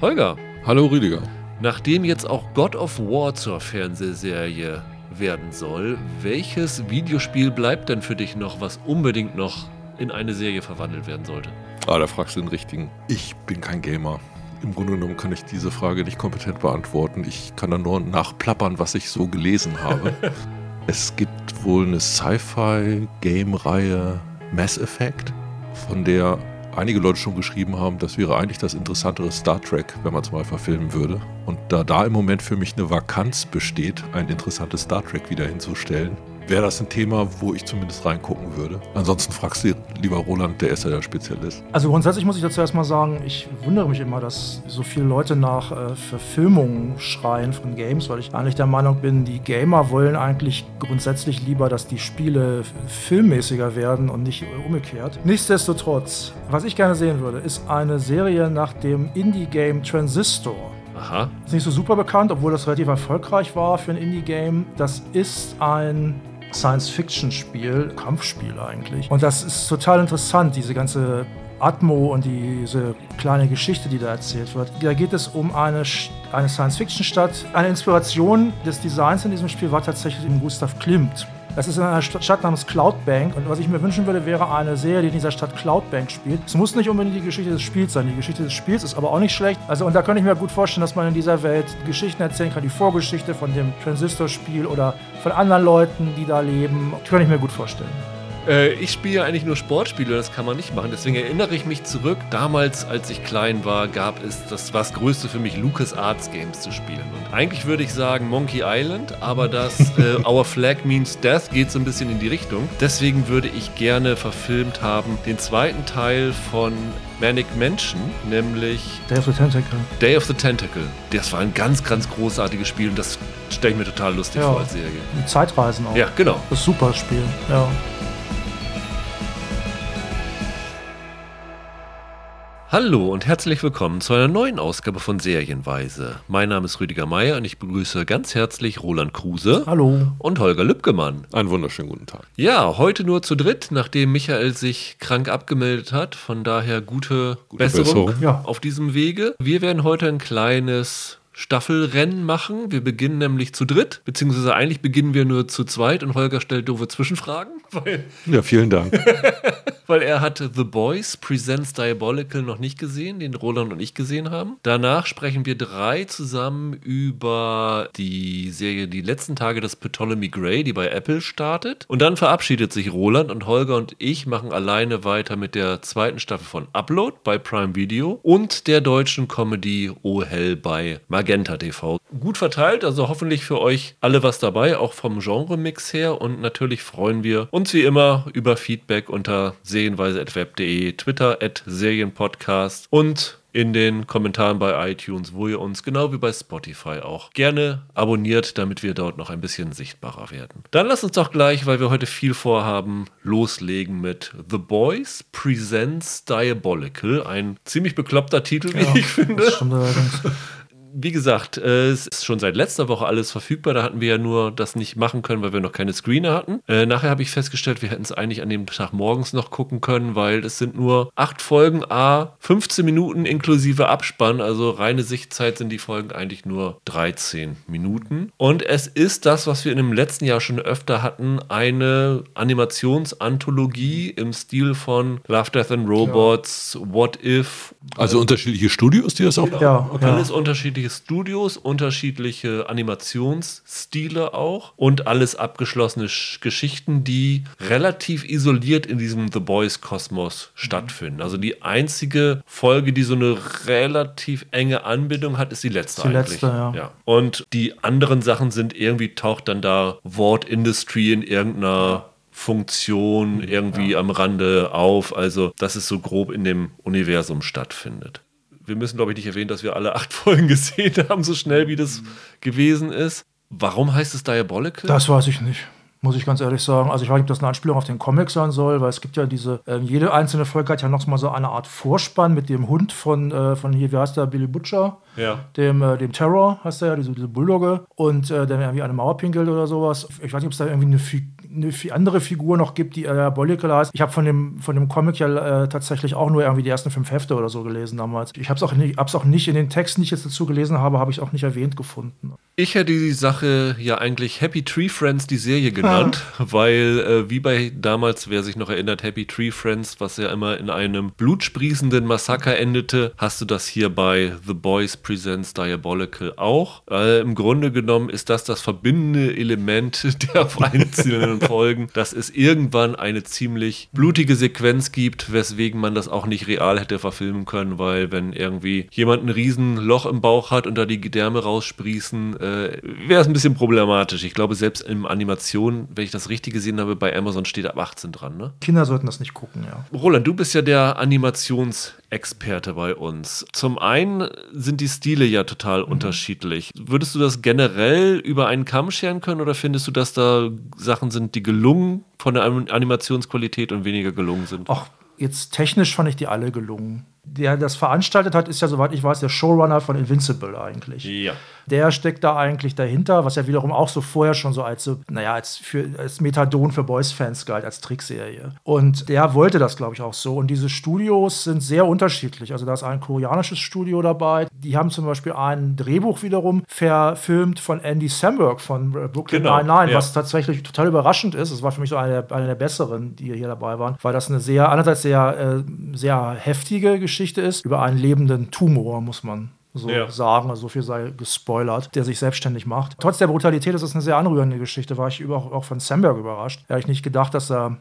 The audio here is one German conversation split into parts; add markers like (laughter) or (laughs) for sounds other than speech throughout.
Holger. Hallo Rüdiger. Nachdem jetzt auch God of War zur Fernsehserie werden soll, welches Videospiel bleibt denn für dich noch, was unbedingt noch in eine Serie verwandelt werden sollte? Ah, da fragst du den richtigen. Ich bin kein Gamer. Im Grunde genommen kann ich diese Frage nicht kompetent beantworten. Ich kann da nur nachplappern, was ich so gelesen habe. (laughs) es gibt wohl eine Sci-Fi-Game-Reihe Mass Effect, von der einige Leute schon geschrieben haben, das wäre eigentlich das interessantere Star Trek, wenn man es mal verfilmen würde. Und da da im Moment für mich eine Vakanz besteht, ein interessantes Star Trek wieder hinzustellen, wäre das ein Thema, wo ich zumindest reingucken würde. Ansonsten fragst du lieber Roland, der ist ja der Spezialist. Also grundsätzlich muss ich dazu erstmal sagen, ich wundere mich immer, dass so viele Leute nach äh, Verfilmungen schreien von Games, weil ich eigentlich der Meinung bin, die Gamer wollen eigentlich grundsätzlich lieber, dass die Spiele filmmäßiger werden und nicht umgekehrt. Nichtsdestotrotz, was ich gerne sehen würde, ist eine Serie nach dem Indie-Game Transistor. Aha. Ist nicht so super bekannt, obwohl das relativ erfolgreich war für ein Indie-Game. Das ist ein Science-Fiction-Spiel, Kampfspiel eigentlich. Und das ist total interessant, diese ganze Atmo und diese kleine Geschichte, die da erzählt wird. Da geht es um eine, eine Science-Fiction-Stadt. Eine Inspiration des Designs in diesem Spiel war tatsächlich Gustav Klimt. Das ist in einer Stadt namens Cloudbank. Und was ich mir wünschen würde, wäre eine Serie, die in dieser Stadt Cloudbank spielt. Es muss nicht unbedingt die Geschichte des Spiels sein. Die Geschichte des Spiels ist aber auch nicht schlecht. Also, und da könnte ich mir gut vorstellen, dass man in dieser Welt Geschichten erzählen kann. Die Vorgeschichte von dem Transistor-Spiel oder von anderen Leuten, die da leben. Das könnte ich mir gut vorstellen. Äh, ich spiele ja eigentlich nur Sportspiele, das kann man nicht machen. Deswegen erinnere ich mich zurück. Damals, als ich klein war, gab es, das war das Größte für mich, Lucas Arts Games zu spielen. Und eigentlich würde ich sagen Monkey Island, aber das äh, (laughs) Our Flag Means Death geht so ein bisschen in die Richtung. Deswegen würde ich gerne verfilmt haben den zweiten Teil von Manic Mansion, nämlich Day of the Tentacle. Day of the Tentacle. Das war ein ganz, ganz großartiges Spiel und das stelle ich mir total lustig Ja. vor als Serie. Zeitreisen auch. Ja, genau. Das ist ein super Spiel. Ja. Hallo und herzlich willkommen zu einer neuen Ausgabe von Serienweise. Mein Name ist Rüdiger Meier und ich begrüße ganz herzlich Roland Kruse Hallo. und Holger Lübgemann. Einen wunderschönen guten Tag. Ja, heute nur zu dritt, nachdem Michael sich krank abgemeldet hat. Von daher gute, Besserung, Besserung. Ja. auf diesem Wege. Wir werden heute ein kleines Staffelrennen machen. Wir beginnen nämlich zu dritt, beziehungsweise eigentlich beginnen wir nur zu zweit und Holger stellt doofe Zwischenfragen, (laughs) weil Ja, vielen Dank. (laughs) weil er hatte The Boys Presents Diabolical noch nicht gesehen, den Roland und ich gesehen haben. Danach sprechen wir drei zusammen über die Serie Die letzten Tage des Ptolemy Gray, die bei Apple startet. Und dann verabschiedet sich Roland und Holger und ich machen alleine weiter mit der zweiten Staffel von Upload bei Prime Video und der deutschen Comedy Oh Hell bei Magenta TV. Gut verteilt, also hoffentlich für euch alle was dabei, auch vom Genre-Mix her. Und natürlich freuen wir uns wie immer über Feedback unter serienweise.web.de, Twitter at Serienpodcast und in den Kommentaren bei iTunes, wo ihr uns genau wie bei Spotify auch gerne abonniert, damit wir dort noch ein bisschen sichtbarer werden. Dann lasst uns doch gleich, weil wir heute viel vorhaben, loslegen mit The Boys Presents Diabolical. Ein ziemlich bekloppter Titel, wie Ja, ich finde Das stimmt allerdings. (laughs) wie gesagt, äh, es ist schon seit letzter Woche alles verfügbar. Da hatten wir ja nur das nicht machen können, weil wir noch keine Screener hatten. Äh, nachher habe ich festgestellt, wir hätten es eigentlich an dem Tag morgens noch gucken können, weil es sind nur acht Folgen, a 15 Minuten inklusive Abspann. Also reine Sichtzeit sind die Folgen eigentlich nur 13 Minuten. Und es ist das, was wir in dem letzten Jahr schon öfter hatten, eine Animationsanthologie im Stil von Love, Death and Robots, What If, Also unterschiedliche Studios, die das auch machen? Ja, ja. alles unterschiedliche Studios, unterschiedliche Animationsstile auch und alles abgeschlossene Sch- Geschichten, die relativ isoliert in diesem The Boys Kosmos stattfinden. Also die einzige Folge, die so eine relativ enge Anbindung hat, ist die letzte Die eigentlich. letzte, ja. Und die anderen Sachen sind irgendwie taucht dann da Wort Industry in irgendeiner Funktion irgendwie am Rande auf. Also, dass es so grob in dem Universum stattfindet. Wir müssen, glaube ich, nicht erwähnen, dass wir alle acht (laughs) Folgen gesehen haben, so schnell wie das gewesen ist. Warum heißt es Diabolical? Das weiß ich nicht. Muss ich ganz ehrlich sagen. Also ich weiß nicht, ob das eine Anspielung auf den Comic sein soll, weil es gibt ja diese, ähm, jede einzelne Folge hat ja noch mal so eine Art Vorspann mit dem Hund von, äh, von hier, wie heißt der, Billy Butcher? Ja. Dem, äh, dem Terror heißt er ja, diese, diese Bulldogge. Und äh, der irgendwie eine Mauer pinkelt oder sowas. Ich weiß nicht, ob es da irgendwie eine Fi eine andere Figur noch gibt, die Diabolical heißt. Ich habe von dem, von dem Comic ja äh, tatsächlich auch nur irgendwie die ersten fünf Hefte oder so gelesen damals. Ich habe es auch, nicht, auch nicht in den Texten, die ich jetzt dazu gelesen habe, habe ich auch nicht erwähnt gefunden. Ich hätte die Sache ja eigentlich Happy Tree Friends, die Serie genannt, (laughs) weil äh, wie bei damals, wer sich noch erinnert, Happy Tree Friends, was ja immer in einem blutsprießenden Massaker endete, hast du das hier bei The Boys Presents Diabolical auch. Äh, Im Grunde genommen ist das das verbindende Element (laughs) der einzelnen (laughs) Folgen, dass es irgendwann eine ziemlich blutige Sequenz gibt, weswegen man das auch nicht real hätte verfilmen können, weil wenn irgendwie jemand ein riesen Loch im Bauch hat und da die Gedärme raussprießen, äh, wäre es ein bisschen problematisch. Ich glaube, selbst in Animation, wenn ich das richtig gesehen habe, bei Amazon steht ab 18 dran. Ne? Kinder sollten das nicht gucken, ja. Roland, du bist ja der Animationsexperte bei uns. Zum einen sind die Stile ja total mhm. unterschiedlich. Würdest du das generell über einen Kamm scheren können oder findest du, dass da Sachen sind, die gelungen von der Animationsqualität und weniger gelungen sind? Ach, jetzt technisch fand ich die alle gelungen der das veranstaltet hat, ist ja, soweit ich weiß, der Showrunner von Invincible eigentlich. Ja. Der steckt da eigentlich dahinter, was ja wiederum auch so vorher schon so als, so, naja, als, für, als Methadon für Boys-Fans galt, als Trickserie. Und der wollte das, glaube ich, auch so. Und diese Studios sind sehr unterschiedlich. Also da ist ein koreanisches Studio dabei. Die haben zum Beispiel ein Drehbuch wiederum verfilmt von Andy Samberg von Brooklyn genau, Nine-Nine, ja. was tatsächlich total überraschend ist. Das war für mich so eine der, eine der besseren, die hier dabei waren, weil das eine sehr, einerseits sehr, äh, sehr heftige Geschichte Geschichte ist, über einen lebenden Tumor, muss man so ja. sagen. Also so viel sei gespoilert, der sich selbstständig macht. Trotz der Brutalität ist es eine sehr anrührende Geschichte. War ich auch, auch von Samberg überrascht. Da habe ich nicht gedacht, dass er,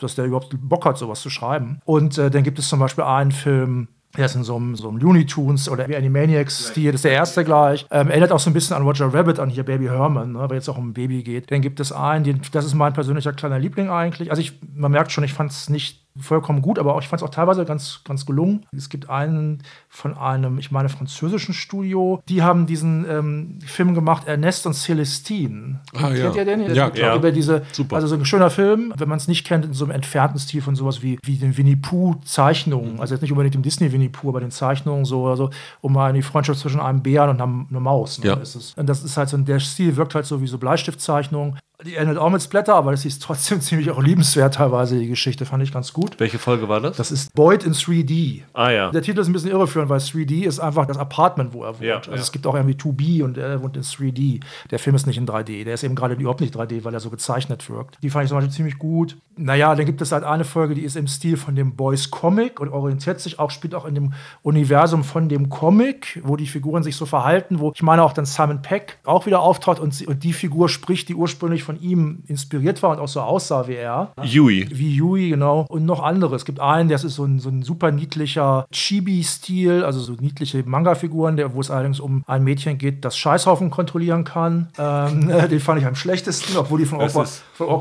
dass der überhaupt Bock hat, sowas zu schreiben. Und äh, dann gibt es zum Beispiel einen Film, der ist in so einem, so einem Looney Tunes oder wie Animaniacs-Stil, das ist der erste gleich. Ähm, erinnert auch so ein bisschen an Roger Rabbit, an hier Baby Herman, ne, weil jetzt auch um ein Baby geht. Dann gibt es einen, den, das ist mein persönlicher kleiner Liebling eigentlich. Also ich, man merkt schon, ich fand es nicht vollkommen gut, aber auch, ich fand es auch teilweise ganz, ganz gelungen. Es gibt einen von einem, ich meine, französischen Studio, die haben diesen ähm, Film gemacht, Ernest und Celestine. Ah, Kennt ja. ihr den? Ja, klar. Über diese, Super. Also so ein schöner Film, wenn man es nicht kennt, in so einem entfernten Stil von sowas wie, wie den Winnie Pooh-Zeichnungen. Mhm. Also jetzt nicht unbedingt dem Disney Winnie Pooh, aber den Zeichnungen so oder so, um mal die Freundschaft zwischen einem Bären und einer, einer Maus. Ne, ja. ist es. Und das ist halt so, der Stil wirkt halt so wie so Bleistiftzeichnungen. Die endet auch mit Splatter, aber das ist trotzdem (laughs) ziemlich auch liebenswert teilweise, die Geschichte, fand ich ganz gut. Welche Folge war das? Das ist Boyd in 3D. Ah ja. Der Titel ist ein bisschen irreführend, weil 3D ist einfach das Apartment, wo er wohnt. Ja, also ja. es gibt auch irgendwie 2B und er wohnt in 3D. Der Film ist nicht in 3D. Der ist eben gerade überhaupt nicht 3D, weil er so gezeichnet wirkt. Die fand ich zum Beispiel ziemlich gut. Naja, dann gibt es halt eine Folge, die ist im Stil von dem Boys Comic und orientiert sich auch, spielt auch in dem Universum von dem Comic, wo die Figuren sich so verhalten, wo ich meine auch dann Simon Peck auch wieder auftaucht und, sie, und die Figur spricht, die ursprünglich von ihm inspiriert war und auch so aussah wie er. Yui. Wie Yui, genau. Und noch andere. Es gibt einen, das ist so ein, so ein super niedlicher Chibi-Stil, also so niedliche Manga-Figuren, wo es allerdings um ein Mädchen geht, das Scheißhaufen kontrollieren kann. Ähm, (laughs) den fand ich am schlechtesten, obwohl die von ist- von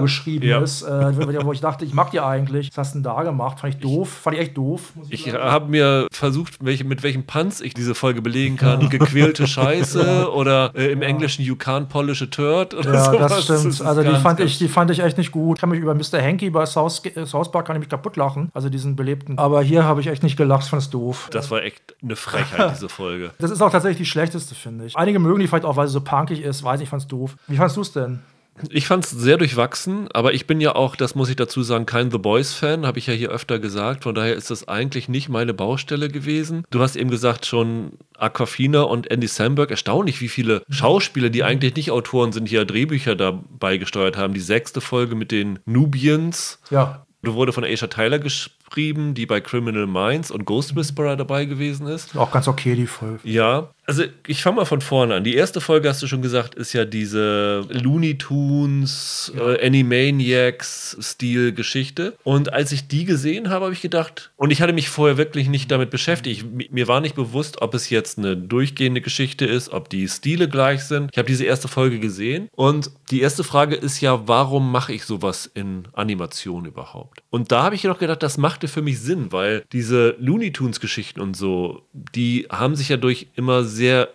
geschrieben Ja. ist. Äh, wo ich dachte, ich mag die eigentlich. Was hast du denn da gemacht? Fand ich doof. Fand ich echt doof. Ich sagen. habe mir versucht, welche, mit welchem Panz ich diese Folge belegen kann. Gequälte Scheiße (laughs) oder äh, im Englischen You can't polish a turd oder Ja, (laughs) sowas. Das stimmt. also die fand, ich, die fand ich echt nicht gut. Ich kann mich über Mr. Hanky bei South, äh, South Park kann ich mich kaputt lachen. Also diesen belebten. Aber hier habe ich echt nicht gelacht, fand es doof. Das war echt eine Frechheit, (laughs) diese Folge. Das ist auch tatsächlich die schlechteste, finde ich. Einige mögen die vielleicht auch, weil sie so punkig ist. Weiß nicht, ich fand's doof. Wie fandst du es denn? Ich fand es sehr durchwachsen, aber ich bin ja auch, das muss ich dazu sagen, kein The Boys-Fan, habe ich ja hier öfter gesagt. Von daher ist das eigentlich nicht meine Baustelle gewesen. Du hast eben gesagt, schon Aquafina und Andy Samberg. Erstaunlich, wie viele Schauspieler, die eigentlich nicht Autoren sind, hier Drehbücher dabei gesteuert haben. Die sechste Folge mit den Nubians. Ja. Du wurde von Aisha Tyler geschrieben, die bei Criminal Minds und Ghost Whisperer dabei gewesen ist. Auch ganz okay, die Folge. Ja, also ich fange mal von vorne an. Die erste Folge, hast du schon gesagt, ist ja diese Looney Tunes, äh, Animaniacs-Stil-Geschichte. Und als ich die gesehen habe, habe ich gedacht, und ich hatte mich vorher wirklich nicht damit beschäftigt. Ich, mir war nicht bewusst, ob es jetzt eine durchgehende Geschichte ist, ob die Stile gleich sind. Ich habe diese erste Folge gesehen. Und die erste Frage ist ja, warum mache ich sowas in Animation überhaupt? Und da habe ich noch gedacht, das machte für mich Sinn, weil diese Looney Tunes-Geschichten und so, die haben sich ja durch immer sehr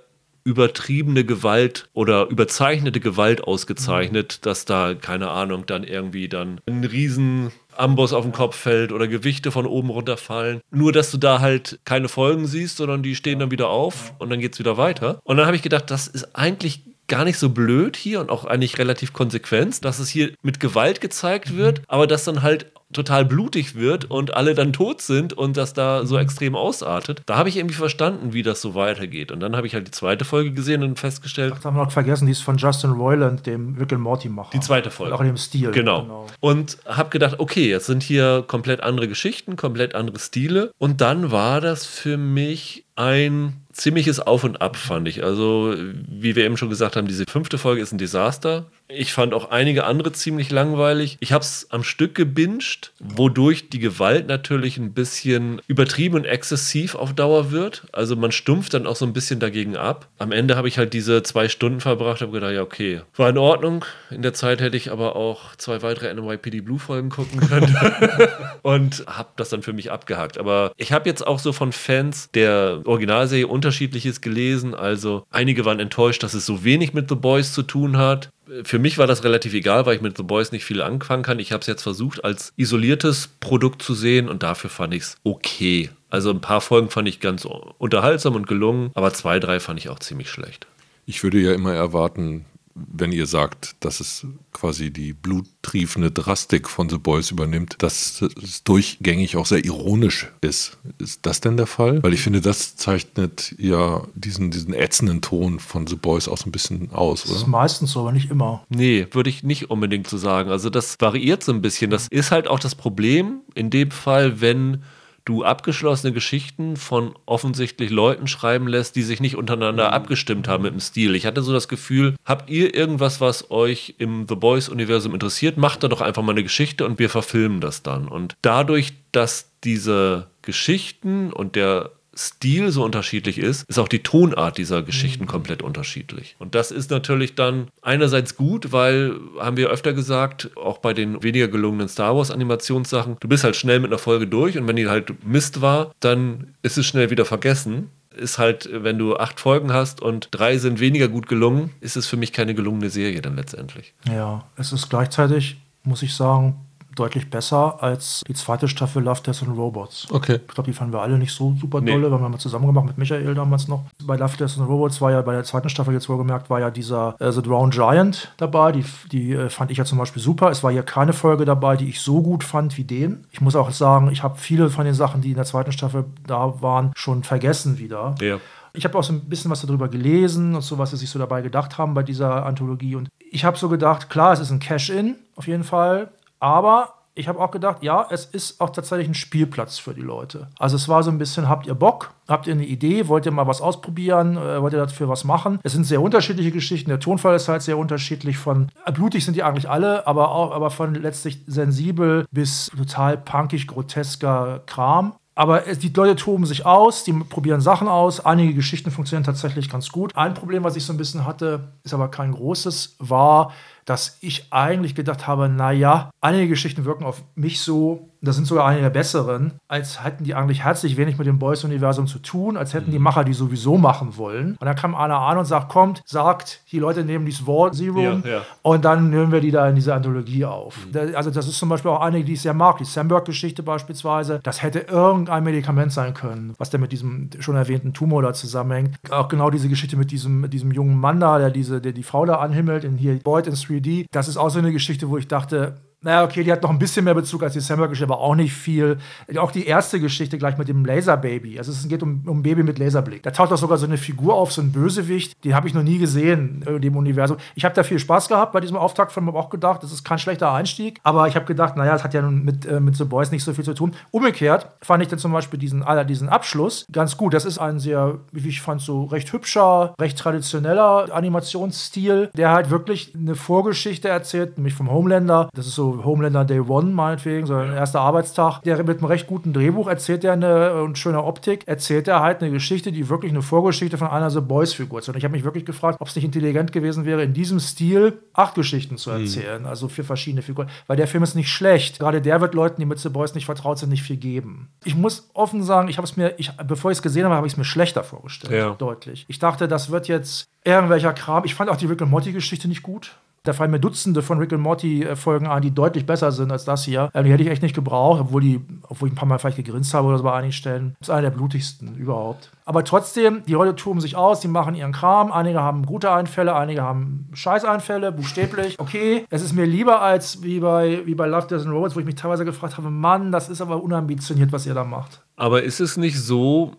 übertriebene Gewalt oder überzeichnete Gewalt ausgezeichnet, dass da, keine Ahnung, dann irgendwie dann ein riesen Amboss auf den Kopf fällt oder Gewichte von oben runterfallen. Nur, dass du da halt keine Folgen siehst, sondern die stehen dann wieder auf und dann geht's wieder weiter. Und dann habe ich gedacht, das ist eigentlich gar nicht so blöd hier und auch eigentlich relativ konsequent, dass es hier mit Gewalt gezeigt wird, aber dass dann halt total blutig wird und alle dann tot sind und das da so extrem ausartet. Da habe ich irgendwie verstanden, wie das so weitergeht. Und dann habe ich halt die zweite Folge gesehen und festgestellt. Das haben wir noch vergessen, die ist von Justin Roiland, dem Rick and Morty Macher. Die zweite Folge. Und auch in dem Stil. Genau. genau. Und habe gedacht, okay, jetzt sind hier komplett andere Geschichten, komplett andere Stile. Und dann war das für mich ein ziemliches Auf und Ab, fand ich. Also, wie wir eben schon gesagt haben, diese fünfte Folge ist ein Desaster. Ich fand auch einige andere ziemlich langweilig. Ich habe es am Stück gebinged, wodurch die Gewalt natürlich ein bisschen übertrieben und exzessiv auf Dauer wird. Also man stumpft dann auch so ein bisschen dagegen ab. Am Ende habe ich halt diese zwei Stunden verbracht, habe gedacht, ja okay, war in Ordnung. In der Zeit hätte ich aber auch zwei weitere NYPD Blue Folgen gucken können (laughs) und habe das dann für mich abgehakt. Aber ich habe jetzt auch so von Fans der Originalserie unterschiedliches gelesen. Also einige waren enttäuscht, dass es so wenig mit The Boys zu tun hat. Für mich war das relativ egal, weil ich mit The Boys nicht viel anfangen kann. Ich habe es jetzt versucht, als isoliertes Produkt zu sehen und dafür fand ich es okay. Also ein paar Folgen fand ich ganz unterhaltsam und gelungen, aber zwei, drei fand ich auch ziemlich schlecht. Ich würde ja immer erwarten, wenn ihr sagt, dass es quasi die bluttriefende Drastik von The Boys übernimmt, dass es durchgängig auch sehr ironisch ist. Ist das denn der Fall? Weil ich finde, das zeichnet ja diesen, diesen ätzenden Ton von The Boys auch so ein bisschen aus, oder? Das ist meistens so, aber nicht immer. Nee, würde ich nicht unbedingt so sagen. Also das variiert so ein bisschen. Das ist halt auch das Problem in dem Fall, wenn du abgeschlossene Geschichten von offensichtlich Leuten schreiben lässt, die sich nicht untereinander mhm. abgestimmt haben mit dem Stil. Ich hatte so das Gefühl, habt ihr irgendwas, was euch im The Boys-Universum interessiert, macht da doch einfach mal eine Geschichte und wir verfilmen das dann. Und dadurch, dass diese Geschichten und der Stil so unterschiedlich ist, ist auch die Tonart dieser Geschichten mhm. komplett unterschiedlich. Und das ist natürlich dann einerseits gut, weil, haben wir öfter gesagt, auch bei den weniger gelungenen Star Wars Animationssachen, du bist halt schnell mit einer Folge durch und wenn die halt Mist war, dann ist es schnell wieder vergessen ist halt, wenn du acht Folgen hast und drei sind weniger gut gelungen, ist es für mich keine gelungene Serie dann letztendlich. Ja, es ist gleichzeitig, muss ich sagen, deutlich besser als die zweite Staffel Love, Death and Robots. Okay. Ich glaube, die fanden wir alle nicht so super dolle, nee. weil wir mal zusammen gemacht mit Michael damals noch. Bei Love, Death and Robots war ja bei der zweiten Staffel jetzt wohlgemerkt, war ja dieser äh, The Drowned Giant dabei. Die, die äh, fand ich ja zum Beispiel super. Es war hier keine Folge dabei, die ich so gut fand wie den. Ich muss auch sagen, ich habe viele von den Sachen, die in der zweiten Staffel da waren, schon vergessen wieder. Ja. Ich habe auch so ein bisschen was darüber gelesen und so, was sie sich so dabei gedacht haben bei dieser Anthologie. Und ich habe so gedacht, klar, es ist ein Cash-In auf jeden Fall. Aber ich habe auch gedacht, ja, es ist auch tatsächlich ein Spielplatz für die Leute. Also es war so ein bisschen, habt ihr Bock? Habt ihr eine Idee? Wollt ihr mal was ausprobieren? Äh, wollt ihr dafür was machen? Es sind sehr unterschiedliche Geschichten. Der Tonfall ist halt sehr unterschiedlich. Von äh, blutig sind die eigentlich alle, aber auch aber von letztlich sensibel bis total punkig, grotesker Kram. Aber die Leute toben sich aus, die probieren Sachen aus. Einige Geschichten funktionieren tatsächlich ganz gut. Ein Problem, was ich so ein bisschen hatte, ist aber kein großes, war, dass ich eigentlich gedacht habe, naja, einige Geschichten wirken auf mich so, das sind sogar einige der besseren, als hätten die eigentlich herzlich wenig mit dem Boys-Universum zu tun, als hätten die mhm. Macher die sowieso machen wollen. Und dann kam einer an und sagt, kommt, sagt, die Leute nehmen dieses War Zero ja, ja. und dann nehmen wir die da in diese Anthologie auf. Mhm. Also das ist zum Beispiel auch eine, die ich sehr mag, die Samberg-Geschichte beispielsweise. Das hätte irgendein Medikament sein können, was denn mit diesem schon erwähnten Tumor da zusammenhängt. Auch genau diese Geschichte mit diesem, mit diesem jungen Mann da, der, diese, der die Frau da anhimmelt, in hier Boyd in 3D. Das ist auch so eine Geschichte, wo ich dachte, naja, okay, die hat noch ein bisschen mehr Bezug als die Samberg-Geschichte, aber auch nicht viel. Auch die erste Geschichte gleich mit dem Laserbaby. Also es geht um, um Baby mit Laserblick. Da taucht auch sogar so eine Figur auf, so ein Bösewicht. Den habe ich noch nie gesehen in dem Universum. Ich habe da viel Spaß gehabt bei diesem Auftakt von auch gedacht, das ist kein schlechter Einstieg. Aber ich habe gedacht, naja, das hat ja nun mit, äh, mit The Boys nicht so viel zu tun. Umgekehrt fand ich dann zum Beispiel diesen, äh, diesen Abschluss ganz gut. Das ist ein sehr, wie ich fand, so recht hübscher, recht traditioneller Animationsstil, der halt wirklich eine Vorgeschichte erzählt, nämlich vom Homelander. Das ist so Homelander Day One, meinetwegen, so ein erster Arbeitstag. Der mit einem recht guten Drehbuch erzählt er eine und schöner Optik, erzählt er halt eine Geschichte, die wirklich eine Vorgeschichte von einer The Boys-Figur ist. Und ich habe mich wirklich gefragt, ob es nicht intelligent gewesen wäre, in diesem Stil acht Geschichten zu mhm. erzählen, mhm. also für verschiedene Figuren. Weil der Film ist nicht schlecht. Gerade der wird Leuten, die mit The Boys nicht vertraut sind, nicht viel geben. Ich muss offen sagen, ich habe es mir, ich, bevor ich es gesehen habe, habe ich es mir schlechter vorgestellt. Ja. Deutlich. Ich dachte, das wird jetzt irgendwelcher Kram. Ich fand auch die Rick and Morty-Geschichte nicht gut. Da fallen mir Dutzende von Rick and Morty-Folgen ein, die deutlich besser sind als das hier. Ähm, die hätte ich echt nicht gebraucht, obwohl, die, obwohl ich ein paar Mal vielleicht gegrinst habe oder so bei einigen Stellen. Das ist einer der blutigsten überhaupt. Aber trotzdem, die Leute toben sich aus, die machen ihren Kram. Einige haben gute Einfälle, einige haben Scheißeinfälle, buchstäblich. Okay, es ist mir lieber als wie bei, wie bei Love, Death and Robots, wo ich mich teilweise gefragt habe, Mann, das ist aber unambitioniert, was ihr da macht. Aber ist es nicht so,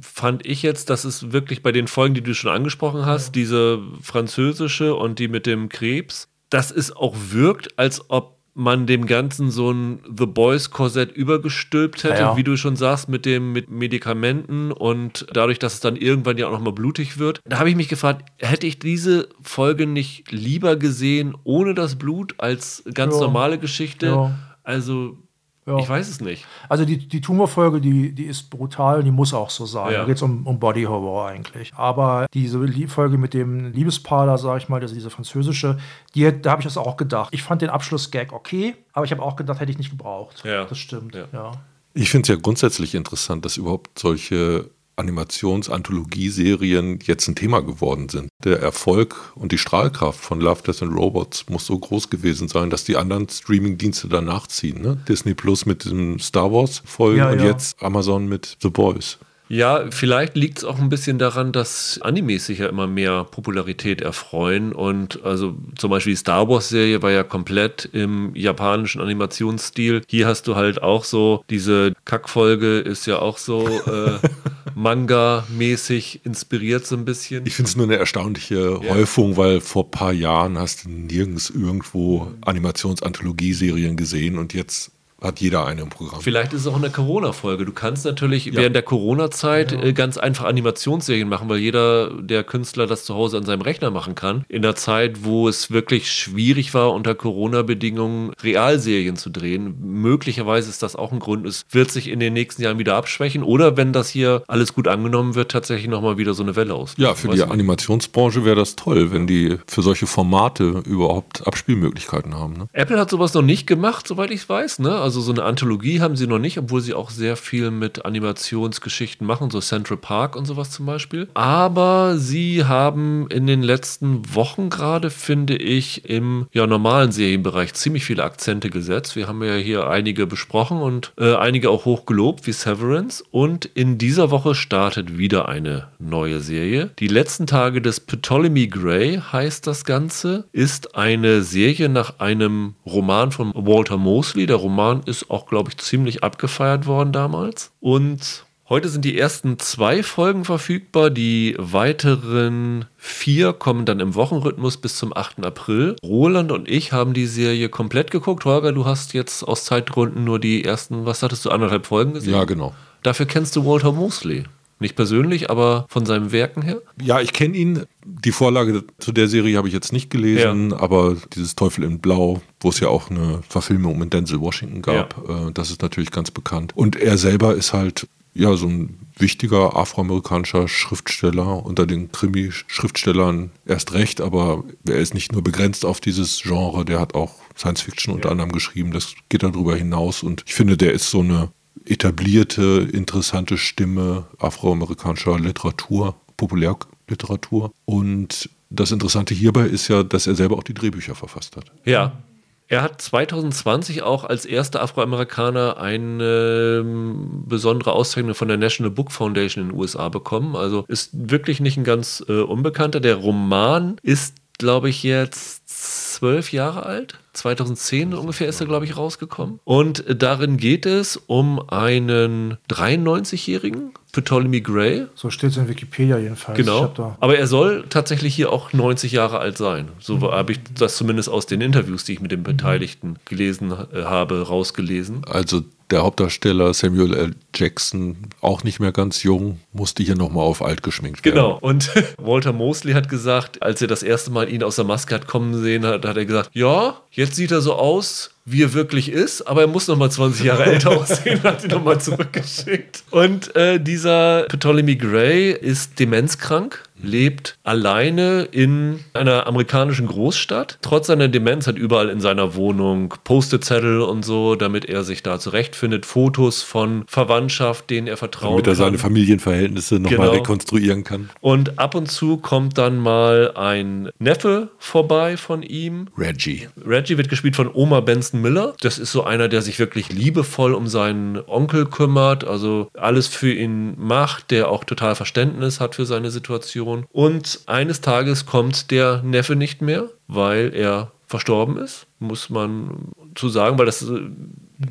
fand ich jetzt, dass es wirklich bei den Folgen, die du schon angesprochen hast, ja. diese französische und die mit dem Krebs, dass es auch wirkt, als ob man dem Ganzen so ein The Boys Korsett übergestülpt hätte, ja, wie du schon sagst, mit dem mit Medikamenten und dadurch, dass es dann irgendwann ja auch nochmal blutig wird. Da habe ich mich gefragt, hätte ich diese Folge nicht lieber gesehen ohne das Blut als ganz ja. normale Geschichte? Also ja. Ich weiß es nicht. Also die, die Tumorfolge, die, die ist brutal, die muss auch so sein. Ja. Da geht es um, um Body Horror eigentlich. Aber diese Folge mit dem Liebespaar, da sage ich mal, also diese französische, die, da habe ich das auch gedacht. Ich fand den Abschluss-Gag okay, aber ich habe auch gedacht, hätte ich nicht gebraucht. Ja. Das stimmt, ja. ja. Ich finde es ja grundsätzlich interessant, dass überhaupt solche Animations-Anthologieserien jetzt ein Thema geworden sind. Der Erfolg und die Strahlkraft von Love, Death and Robots muss so groß gewesen sein, dass die anderen Streaming-Dienste danach ziehen. Ne? Disney Plus mit dem Star Wars-Folgen ja, und ja. jetzt Amazon mit The Boys. Ja, vielleicht liegt es auch ein bisschen daran, dass Animes sich ja immer mehr Popularität erfreuen. Und also zum Beispiel die Star Wars-Serie war ja komplett im japanischen Animationsstil. Hier hast du halt auch so, diese Kackfolge ist ja auch so (laughs) äh, Manga-mäßig inspiriert so ein bisschen. Ich finde es nur eine erstaunliche ja. Häufung, weil vor ein paar Jahren hast du nirgends irgendwo Animations-Anthologie-Serien gesehen und jetzt hat jeder eine im Programm. Vielleicht ist es auch eine Corona-Folge. Du kannst natürlich ja. während der Corona-Zeit ja. Äh, ganz einfach Animationsserien machen, weil jeder der Künstler das zu Hause an seinem Rechner machen kann. In der Zeit, wo es wirklich schwierig war, unter Corona-Bedingungen Realserien zu drehen. Möglicherweise ist das auch ein Grund. Es wird sich in den nächsten Jahren wieder abschwächen oder wenn das hier alles gut angenommen wird, tatsächlich nochmal wieder so eine Welle aus. Ja, für die Animationsbranche wäre das toll, wenn die für solche Formate überhaupt Abspielmöglichkeiten haben. Ne? Apple hat sowas noch nicht gemacht, soweit ich weiß. Ne? Also also so eine Anthologie haben sie noch nicht, obwohl sie auch sehr viel mit Animationsgeschichten machen, so Central Park und sowas zum Beispiel. Aber sie haben in den letzten Wochen gerade, finde ich, im ja, normalen Serienbereich ziemlich viele Akzente gesetzt. Wir haben ja hier einige besprochen und äh, einige auch hochgelobt, wie Severance. Und in dieser Woche startet wieder eine neue Serie. Die letzten Tage des Ptolemy Gray heißt das Ganze, ist eine Serie nach einem Roman von Walter Mosley. Der Roman ist auch, glaube ich, ziemlich abgefeiert worden damals. Und heute sind die ersten zwei Folgen verfügbar. Die weiteren vier kommen dann im Wochenrhythmus bis zum 8. April. Roland und ich haben die Serie komplett geguckt. Holger, du hast jetzt aus Zeitgründen nur die ersten, was hattest du, anderthalb Folgen gesehen? Ja, genau. Dafür kennst du Walter Mosley. Nicht persönlich, aber von seinen Werken her? Ja, ich kenne ihn. Die Vorlage zu der Serie habe ich jetzt nicht gelesen, ja. aber dieses Teufel in Blau, wo es ja auch eine Verfilmung mit Denzel Washington gab, ja. äh, das ist natürlich ganz bekannt. Und er selber ist halt ja so ein wichtiger afroamerikanischer Schriftsteller unter den Krimi-Schriftstellern erst recht, aber er ist nicht nur begrenzt auf dieses Genre, der hat auch Science Fiction unter ja. anderem geschrieben, das geht darüber hinaus und ich finde, der ist so eine etablierte, interessante Stimme afroamerikanischer Literatur, Populärliteratur. Und das Interessante hierbei ist ja, dass er selber auch die Drehbücher verfasst hat. Ja. Er hat 2020 auch als erster Afroamerikaner eine ähm, besondere Auszeichnung von der National Book Foundation in den USA bekommen. Also ist wirklich nicht ein ganz äh, unbekannter. Der Roman ist, glaube ich, jetzt zwölf Jahre alt. 2010 ungefähr ist er, glaube ich, rausgekommen. Und darin geht es um einen 93-Jährigen, Ptolemy Gray. So steht es in Wikipedia jedenfalls. Genau. Aber er soll tatsächlich hier auch 90 Jahre alt sein. So mhm. habe ich das zumindest aus den Interviews, die ich mit den Beteiligten gelesen äh, habe, rausgelesen. Also der Hauptdarsteller Samuel L. Jackson, auch nicht mehr ganz jung, musste hier nochmal auf alt geschminkt werden. Genau. Und (laughs) Walter Mosley hat gesagt, als er das erste Mal ihn aus der Maske hat kommen sehen, hat, hat er gesagt, ja, jetzt sieht er so aus, wie er wirklich ist, aber er muss noch mal 20 Jahre älter (laughs) aussehen, hat ihn noch mal zurückgeschickt. Und äh, dieser Ptolemy Gray ist demenzkrank lebt alleine in einer amerikanischen Großstadt. Trotz seiner Demenz hat überall in seiner Wohnung Post-it-Zettel und so, damit er sich da zurechtfindet. Fotos von Verwandtschaft, denen er vertraut. Damit er seine Familienverhältnisse nochmal Genau. rekonstruieren kann. Und ab und zu kommt dann mal ein Neffe vorbei von ihm. Reggie. Reggie wird gespielt von Oma Benson Miller. Das ist so einer, der sich wirklich liebevoll um seinen Onkel kümmert, also alles für ihn macht, der auch total Verständnis hat für seine Situation. Und eines Tages kommt der Neffe nicht mehr, weil er verstorben ist, muss man zu sagen, weil das äh,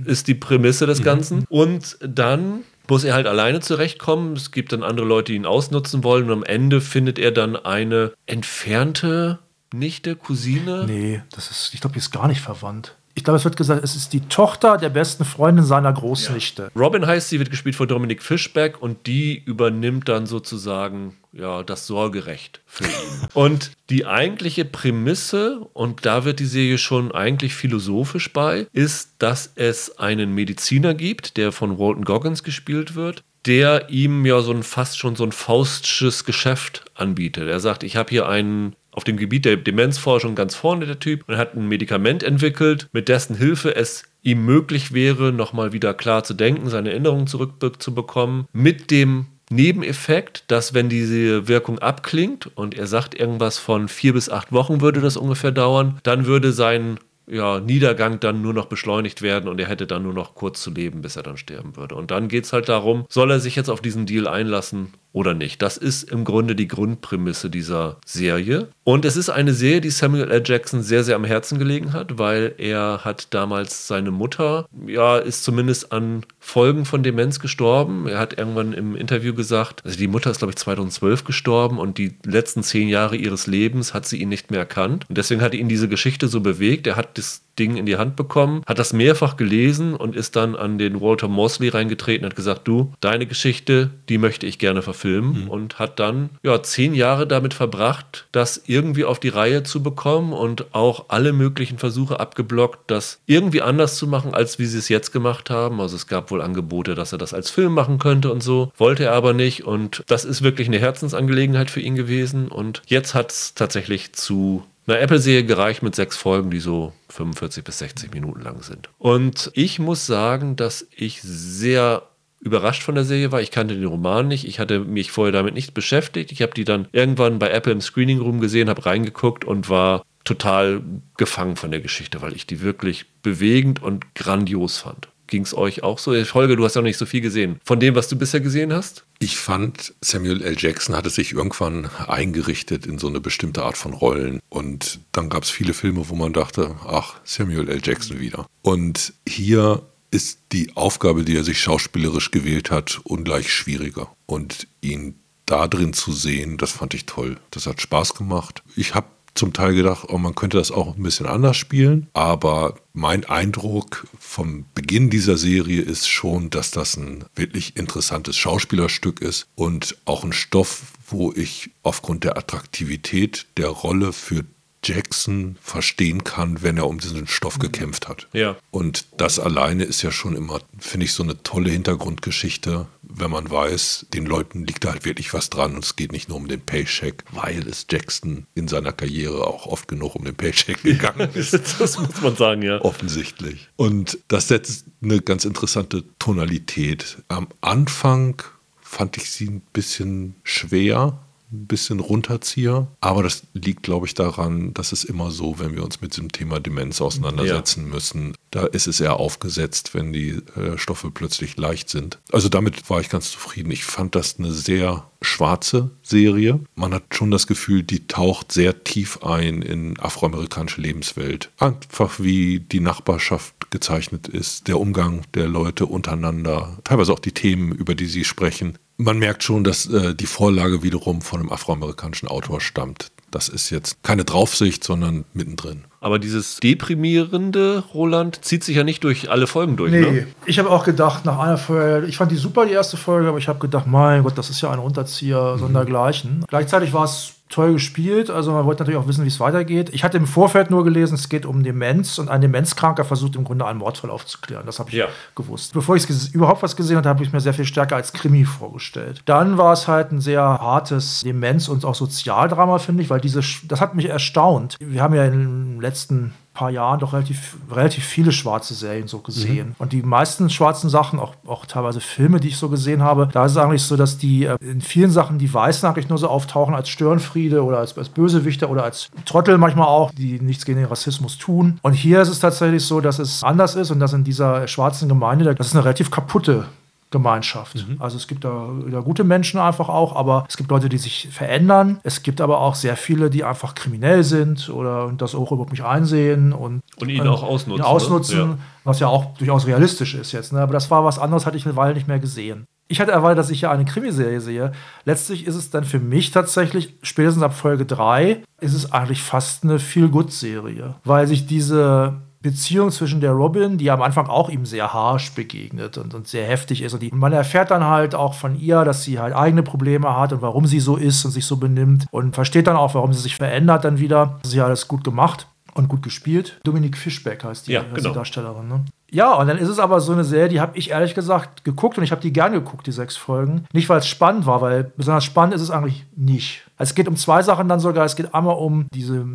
ist die Prämisse des Ganzen. Und dann muss er halt alleine zurechtkommen. Es gibt dann andere Leute, die ihn ausnutzen wollen. Und am Ende findet er dann eine entfernte Nichte, Cousine. Nee, das ist, ich glaube, die ist gar nicht verwandt. Ich glaube, es wird gesagt, es ist die Tochter der besten Freundin seiner Großnichte. Robin heißt sie, wird gespielt von Dominic Fischbeck und die übernimmt dann sozusagen ja, das Sorgerecht für ihn. (laughs) und die eigentliche Prämisse, und da wird die Serie schon eigentlich philosophisch bei, ist, dass es einen Mediziner gibt, der von Walton Goggins gespielt wird, der ihm ja so ein fast schon so ein faustsches Geschäft anbietet. Er sagt, ich habe hier einen auf dem Gebiet der Demenzforschung ganz vorne der Typ und hat ein Medikament entwickelt, mit dessen Hilfe es ihm möglich wäre, nochmal wieder klar zu denken, seine Erinnerungen zurückzubekommen, mit dem Nebeneffekt, dass wenn diese Wirkung abklingt und er sagt irgendwas von vier bis acht Wochen würde das ungefähr dauern, dann würde sein ja, Niedergang dann nur noch beschleunigt werden und er hätte dann nur noch kurz zu leben, bis er dann sterben würde. Und dann geht es halt darum, soll er sich jetzt auf diesen Deal einlassen oder nicht. Das ist im Grunde die Grundprämisse dieser Serie. Und es ist eine Serie, die Samuel L. Jackson sehr, sehr am Herzen gelegen hat, weil er hat damals seine Mutter, ja, ist zumindest an Folgen von Demenz gestorben. Er hat irgendwann im Interview gesagt, also die Mutter ist, glaube ich, 2012 gestorben und die letzten zehn Jahre ihres Lebens hat sie ihn nicht mehr erkannt. Und deswegen hat ihn diese Geschichte so bewegt. Er hat das Ding in die Hand bekommen, hat das mehrfach gelesen und ist dann an den Walter Mosley reingetreten und hat gesagt, du, deine Geschichte, die möchte ich gerne verfilmen und hat dann ja zehn Jahre damit verbracht, das irgendwie auf die Reihe zu bekommen und auch alle möglichen Versuche abgeblockt, das irgendwie anders zu machen, als wie sie es jetzt gemacht haben. Also es gab wohl Angebote, dass er das als Film machen könnte und so, wollte er aber nicht und das ist wirklich eine Herzensangelegenheit für ihn gewesen und jetzt hat es tatsächlich zu einer Apple-Serie gereicht mit sechs Folgen, die so 45 bis 60 Minuten lang sind. Und ich muss sagen, dass ich sehr überrascht von der Serie war. Ich kannte den Roman nicht. Ich hatte mich vorher damit nicht beschäftigt. Ich habe die dann irgendwann bei Apple im Screening Room gesehen, habe reingeguckt und war total gefangen von der Geschichte, weil ich die wirklich bewegend und grandios fand. Ging es euch auch so? Holger, du hast ja noch nicht so viel gesehen. Von dem, was du bisher gesehen hast? Ich fand, Samuel L. Jackson hatte sich irgendwann eingerichtet in so eine bestimmte Art von Rollen. Und dann gab es viele Filme, wo man dachte, ach, Samuel L. Jackson wieder. Und hier ist die Aufgabe, die er sich schauspielerisch gewählt hat, ungleich schwieriger. Und ihn da drin zu sehen, das fand ich toll. Das hat Spaß gemacht. Ich habe zum Teil gedacht, oh, man könnte das auch ein bisschen anders spielen. Aber mein Eindruck vom Beginn dieser Serie ist schon, dass das ein wirklich interessantes Schauspielerstück ist und auch ein Stoff, wo ich aufgrund der Attraktivität der Rolle für Jackson verstehen kann, wenn er um diesen Stoff gekämpft hat. Ja. Und das alleine ist ja schon immer, finde ich, so eine tolle Hintergrundgeschichte, wenn man weiß, den Leuten liegt da halt wirklich was dran und es geht nicht nur um den Paycheck, weil es Jackson in seiner Karriere auch oft genug um den Paycheck (laughs) gegangen ist. das muss man sagen, ja. Offensichtlich. Und das setzt eine ganz interessante Tonalität. Am Anfang fand ich sie ein bisschen schwer, ein bisschen runterzieher. Aber das liegt, glaube ich, daran, dass es immer so, wenn wir uns mit dem Thema Demenz auseinandersetzen ja. müssen, da ist es eher aufgesetzt, wenn die äh, Stoffe plötzlich leicht sind. Also damit war ich ganz zufrieden. Ich fand das eine sehr schwarze Serie. Man hat schon das Gefühl, die taucht sehr tief ein in afroamerikanische Lebenswelt. Einfach wie die Nachbarschaft gezeichnet ist, der Umgang der Leute untereinander, teilweise auch die Themen, über die sie sprechen. Man merkt schon, dass äh, die Vorlage wiederum von einem afroamerikanischen Autor stammt. Das ist jetzt keine Draufsicht, sondern mittendrin. Aber dieses deprimierende Roland zieht sich ja nicht durch alle Folgen durch. Nee, ne? ich habe auch gedacht, nach einer Folge, ich fand die super, die erste Folge, aber ich habe gedacht, mein Gott, das ist ja ein Unterzieher, mhm. sondergleichen. Gleichzeitig war es toll gespielt. Also man wollte natürlich auch wissen, wie es weitergeht. Ich hatte im Vorfeld nur gelesen, es geht um Demenz und ein Demenzkranker versucht im Grunde einen Mordfall aufzuklären. Das habe ich ja. gewusst. Bevor ich überhaupt was gesehen hatte, habe ich mir sehr viel stärker als Krimi vorgestellt. Dann war es halt ein sehr hartes Demenz- und auch Sozialdrama, finde ich, weil diese, das hat mich erstaunt. Wir haben ja in den letzten paar Jahren doch relativ, relativ viele schwarze Serien so gesehen. Mhm. Und die meisten schwarzen Sachen, auch, auch teilweise Filme, die ich so gesehen habe, da ist es eigentlich so, dass die äh, in vielen Sachen die Weißen eigentlich nur so auftauchen als Störenfriede oder als, als Bösewichter oder als Trottel manchmal auch, die nichts gegen den Rassismus tun. Und hier ist es tatsächlich so, dass es anders ist und dass in dieser schwarzen Gemeinde, das ist eine relativ kaputte Gemeinschaft. Mhm. Also es gibt da, da, gute Menschen einfach auch, aber es gibt Leute, die sich verändern. Es gibt aber auch sehr viele, die einfach kriminell sind oder das auch überhaupt nicht einsehen und, und ihn äh, auch ausnutzen. Ihn ausnutzen ne? ja. Was ja auch durchaus realistisch ist jetzt. Ne? Aber das war was anderes, hatte ich eine Weile nicht mehr gesehen. Ich hatte erwartet, dass ich hier eine Krimiserie sehe. Letztlich ist es dann für mich tatsächlich, spätestens ab Folge 3, ist es eigentlich fast eine Feel-Good-Serie. Weil sich diese Beziehung zwischen der Robin, die am Anfang auch ihm sehr harsh begegnet und, und sehr heftig ist. Und, die, und, man erfährt dann halt auch von ihr, dass sie halt eigene Probleme hat und warum sie so ist und sich so benimmt und versteht dann auch, warum sie sich verändert dann wieder. Das ist ja alles gut gemacht und gut gespielt. Dominique Fischbeck heißt die, ja, genau. die Darstellerin. Ne? Ja, und dann ist es aber so eine Serie, die habe ich ehrlich gesagt geguckt und ich habe die gern geguckt, die sechs Folgen. Nicht, weil es spannend war, weil besonders spannend ist es eigentlich nicht. Es geht um zwei Sachen dann sogar. Es geht einmal um diese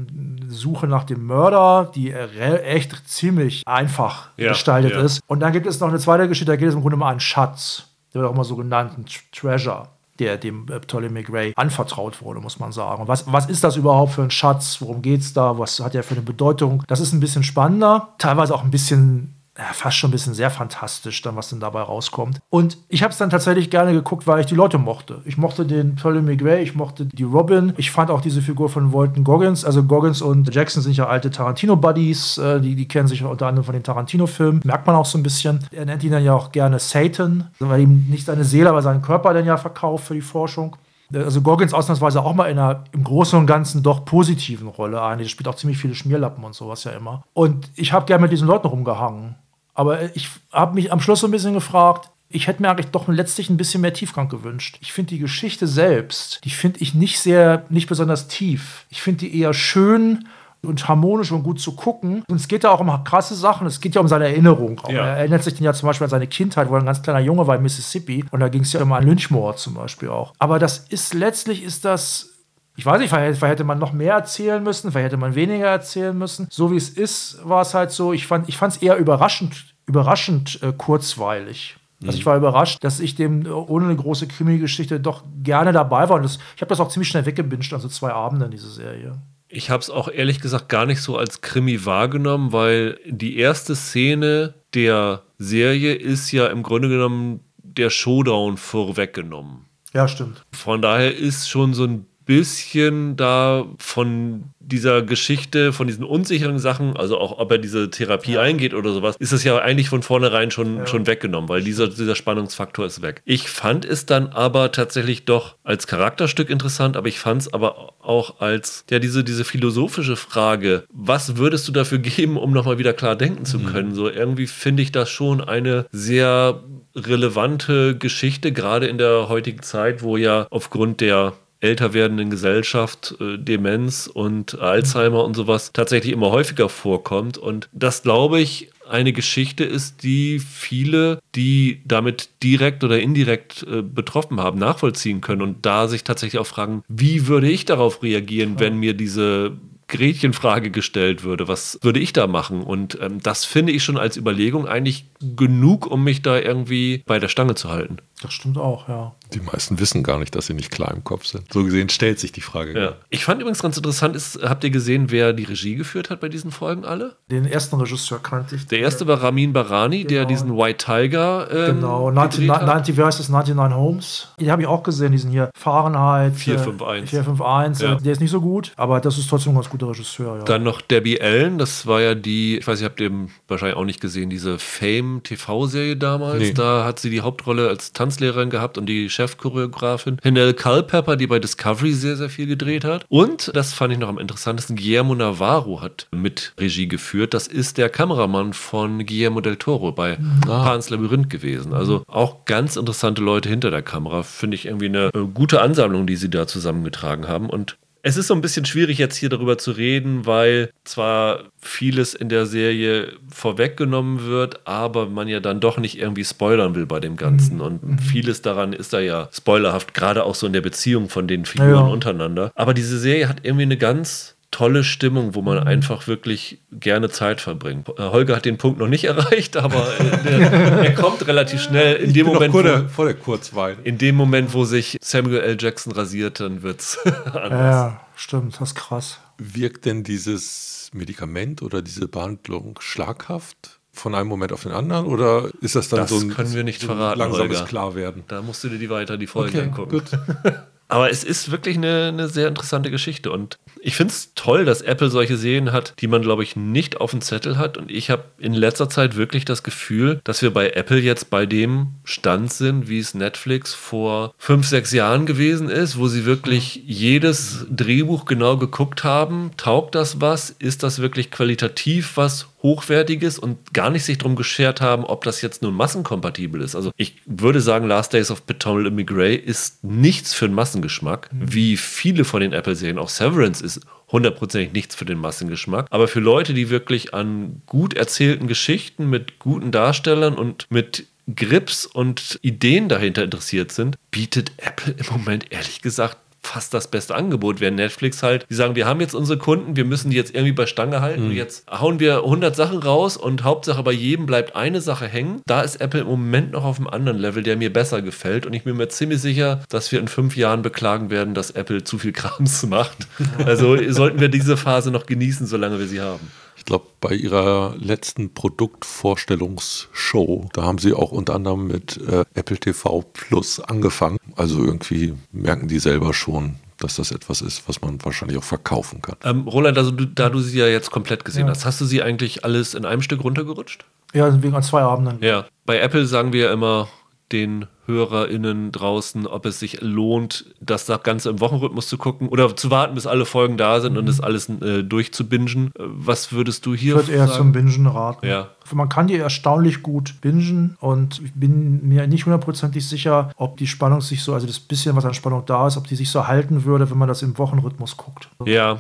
Suche nach dem Mörder, die echt ziemlich einfach ja, gestaltet ja. ist. Und dann gibt es noch eine zweite Geschichte, da geht es im Grunde um einen Schatz. Der wird auch immer so genannt, ein Treasure der dem äh, Ptolemy Gray anvertraut wurde, muss man sagen. Was, was ist das überhaupt für ein Schatz? Worum geht es da? Was hat er für eine Bedeutung? Das ist ein bisschen spannender, teilweise auch ein bisschen ja, fast schon ein bisschen sehr fantastisch, dann was denn dabei rauskommt. Und ich habe es dann tatsächlich gerne geguckt, weil ich die Leute mochte. Ich mochte den Ptolemy Gray, ich mochte die Robin. Ich fand auch diese Figur von Walton Goggins. Also Goggins und Jackson sind ja alte Tarantino-Buddies. Äh, die, die kennen sich unter anderem von den Tarantino-Filmen. Merkt man auch so ein bisschen. Er nennt ihn dann ja auch gerne Satan, weil ihm nicht seine Seele, aber seinen Körper dann ja verkauft für die Forschung also Gorgons ausnahmsweise auch mal in einer im Großen und Ganzen doch positiven Rolle ein. Der spielt auch ziemlich viele Schmierlappen und sowas ja immer. Und ich habe gerne mit diesen Leuten rumgehangen. Aber ich habe mich am Schluss so ein bisschen gefragt, ich hätte mir eigentlich doch letztlich ein bisschen mehr Tiefgang gewünscht. Ich finde die Geschichte selbst, die finde ich nicht sehr, nicht besonders tief. Ich finde die eher schön und harmonisch und gut zu gucken. Und es geht ja auch um krasse Sachen. Es geht ja um seine Erinnerung. Ja. Er erinnert sich dann ja zum Beispiel an seine Kindheit, wo er ein ganz kleiner Junge war in Mississippi. Und da ging es ja immer an Lynchmord zum Beispiel auch. Aber das ist letztlich ist das ich weiß nicht, vielleicht, hätte man noch mehr erzählen müssen, vielleicht hätte man weniger erzählen müssen. So wie es ist, war es halt so. Ich fand es eher überraschend, überraschend äh, kurzweilig. Also mhm. ich war überrascht, dass ich dem äh, ohne eine große Krimi-Geschichte doch gerne dabei war. Und das, ich habe das auch ziemlich schnell weggebinged, also zwei Abende in diese Serie. Ich habe es auch ehrlich gesagt gar nicht so als Krimi wahrgenommen, weil die erste Szene der Serie ist ja im Grunde genommen der Showdown vorweggenommen. Ja, stimmt. Von daher ist schon so ein bisschen da von dieser Geschichte, von diesen unsicheren Sachen, also auch ob er diese Therapie ja. eingeht oder sowas, ist es ja eigentlich von vornherein schon, ja. schon weggenommen, weil dieser, dieser Spannungsfaktor ist weg. Ich fand es dann aber tatsächlich doch als Charakterstück interessant, aber ich fand es aber auch als, ja, diese, diese philosophische Frage, was würdest du dafür geben, um nochmal wieder klar denken zu mhm. können? Mhm. So irgendwie finde ich das schon eine sehr relevante Geschichte, gerade in der heutigen Zeit, wo ja aufgrund der älter werdenden Gesellschaft äh, Demenz und Alzheimer und sowas tatsächlich immer häufiger vorkommt. Und das, glaube ich, eine Geschichte ist, die viele, die damit direkt oder indirekt äh, betroffen haben, nachvollziehen können und da sich tatsächlich auch fragen, wie würde ich darauf reagieren, wenn mir diese Gretchenfrage gestellt würde, was würde ich da machen? Und ähm, das finde ich schon als Überlegung eigentlich genug, um mich da irgendwie bei der Stange zu halten. Das stimmt auch, ja. Die meisten wissen gar nicht, dass sie nicht klar im Kopf sind. So gesehen stellt sich die Frage. Ja. Ich fand übrigens ganz interessant, ist, habt ihr gesehen, wer die Regie geführt hat bei diesen Folgen alle? Den ersten Regisseur kannte ich. Der erste war Ramin Barani, genau. der diesen White Tiger. Ähm, genau, 90, 90, wie heißt das? 99 Homes. Den habe ich auch gesehen, diesen hier. Fahrenheit 451. 451. Ja. Der ist nicht so gut, aber das ist trotzdem ein ganz guter Regisseur. Ja. Dann noch Debbie Allen, das war ja die, ich weiß, ihr habt den wahrscheinlich auch nicht gesehen, diese Fame TV-Serie damals. Nee. Da hat sie die Hauptrolle als Tanzlehrerin gehabt und die Chefchoreografin. Henel Culpepper, die bei Discovery sehr, sehr viel gedreht hat. Und, das fand ich noch am interessantesten, Guillermo Navarro hat mit Regie geführt. Das ist der Kameramann von Guillermo del Toro bei ah. Pan's Labyrinth gewesen. Also auch ganz interessante Leute hinter der Kamera. Finde ich irgendwie eine äh, gute Ansammlung, die sie da zusammengetragen haben. Und es ist so ein bisschen schwierig, jetzt hier darüber zu reden, weil zwar vieles in der Serie vorweggenommen wird, aber man ja dann doch nicht irgendwie spoilern will bei dem Ganzen. Und mhm. vieles daran ist da ja spoilerhaft, gerade auch so in der Beziehung von den Figuren ja. untereinander. Aber diese Serie hat irgendwie eine ganz tolle Stimmung, wo man einfach wirklich gerne Zeit verbringt. Äh, Holger hat den Punkt noch nicht (laughs) erreicht, aber äh, er kommt relativ schnell in ich dem Moment, vor der, vor der Kurzweil. In dem Moment, wo sich Samuel L. Jackson rasiert, dann wird es (laughs) anders. Ja, stimmt, das ist krass. Wirkt denn dieses Medikament oder diese Behandlung schlaghaft? von einem Moment auf den anderen oder ist das dann das so ein, können wir nicht so verraten, langsames Holger. Klarwerden? Da musst du dir die weiter die Folgen okay, angucken. Gut. (laughs) Aber es ist wirklich eine, eine sehr interessante Geschichte. Und ich finde es toll, dass Apple solche Serien hat, die man, glaube ich, nicht auf dem Zettel hat. Und ich habe in letzter Zeit wirklich das Gefühl, dass wir bei Apple jetzt bei dem Stand sind, wie es Netflix vor fünf, sechs Jahren gewesen ist, wo sie wirklich jedes Drehbuch genau geguckt haben. Taugt das was? Ist das wirklich qualitativ was Hochwertiges und gar nicht sich darum geschert haben, ob das jetzt nun massenkompatibel ist. Also ich würde sagen, Last Days of Petonal Immigray ist nichts für den Massengeschmack, mhm. wie viele von den Apple-Serien. Auch Severance ist hundertprozentig nichts für den Massengeschmack. Aber für Leute, die wirklich an gut erzählten Geschichten mit guten Darstellern und mit Grips und Ideen dahinter interessiert sind, bietet Apple im Moment ehrlich gesagt fast das beste Angebot, wäre Netflix halt, die sagen, wir haben jetzt unsere Kunden, wir müssen die jetzt irgendwie bei Stange halten. Mhm. Jetzt hauen wir 100 Sachen raus und Hauptsache bei jedem bleibt eine Sache hängen. Da ist Apple im Moment noch auf einem anderen Level, der mir besser gefällt. Und ich bin mir ziemlich sicher, dass wir in fünf Jahren beklagen werden, dass Apple zu viel Krams (laughs) macht. Also sollten wir diese Phase noch genießen, solange wir sie haben. Ich glaube, bei ihrer letzten Produktvorstellungsshow, da haben sie auch unter anderem mit äh, Apple TV Plus angefangen. Also irgendwie merken die selber schon, dass das etwas ist, was man wahrscheinlich auch verkaufen kann. Ähm, Roland, also du, da du sie ja jetzt komplett gesehen ja. hast, hast du sie eigentlich alles in einem Stück runtergerutscht? Ja, wegen zwei Abenden. Ja, bei Apple sagen wir ja immer den HörerInnen draußen, ob es sich lohnt, das Ganze im Wochenrhythmus zu gucken oder zu warten, bis alle Folgen da sind mhm. und das alles äh, durchzubingen. Was würdest du hier Ich würde eher zum Bingen raten. Ja. Man kann die erstaunlich gut bingen und ich bin mir nicht hundertprozentig sicher, ob die Spannung sich so, also das bisschen, was an Spannung da ist, ob die sich so halten würde, wenn man das im Wochenrhythmus guckt. Ja,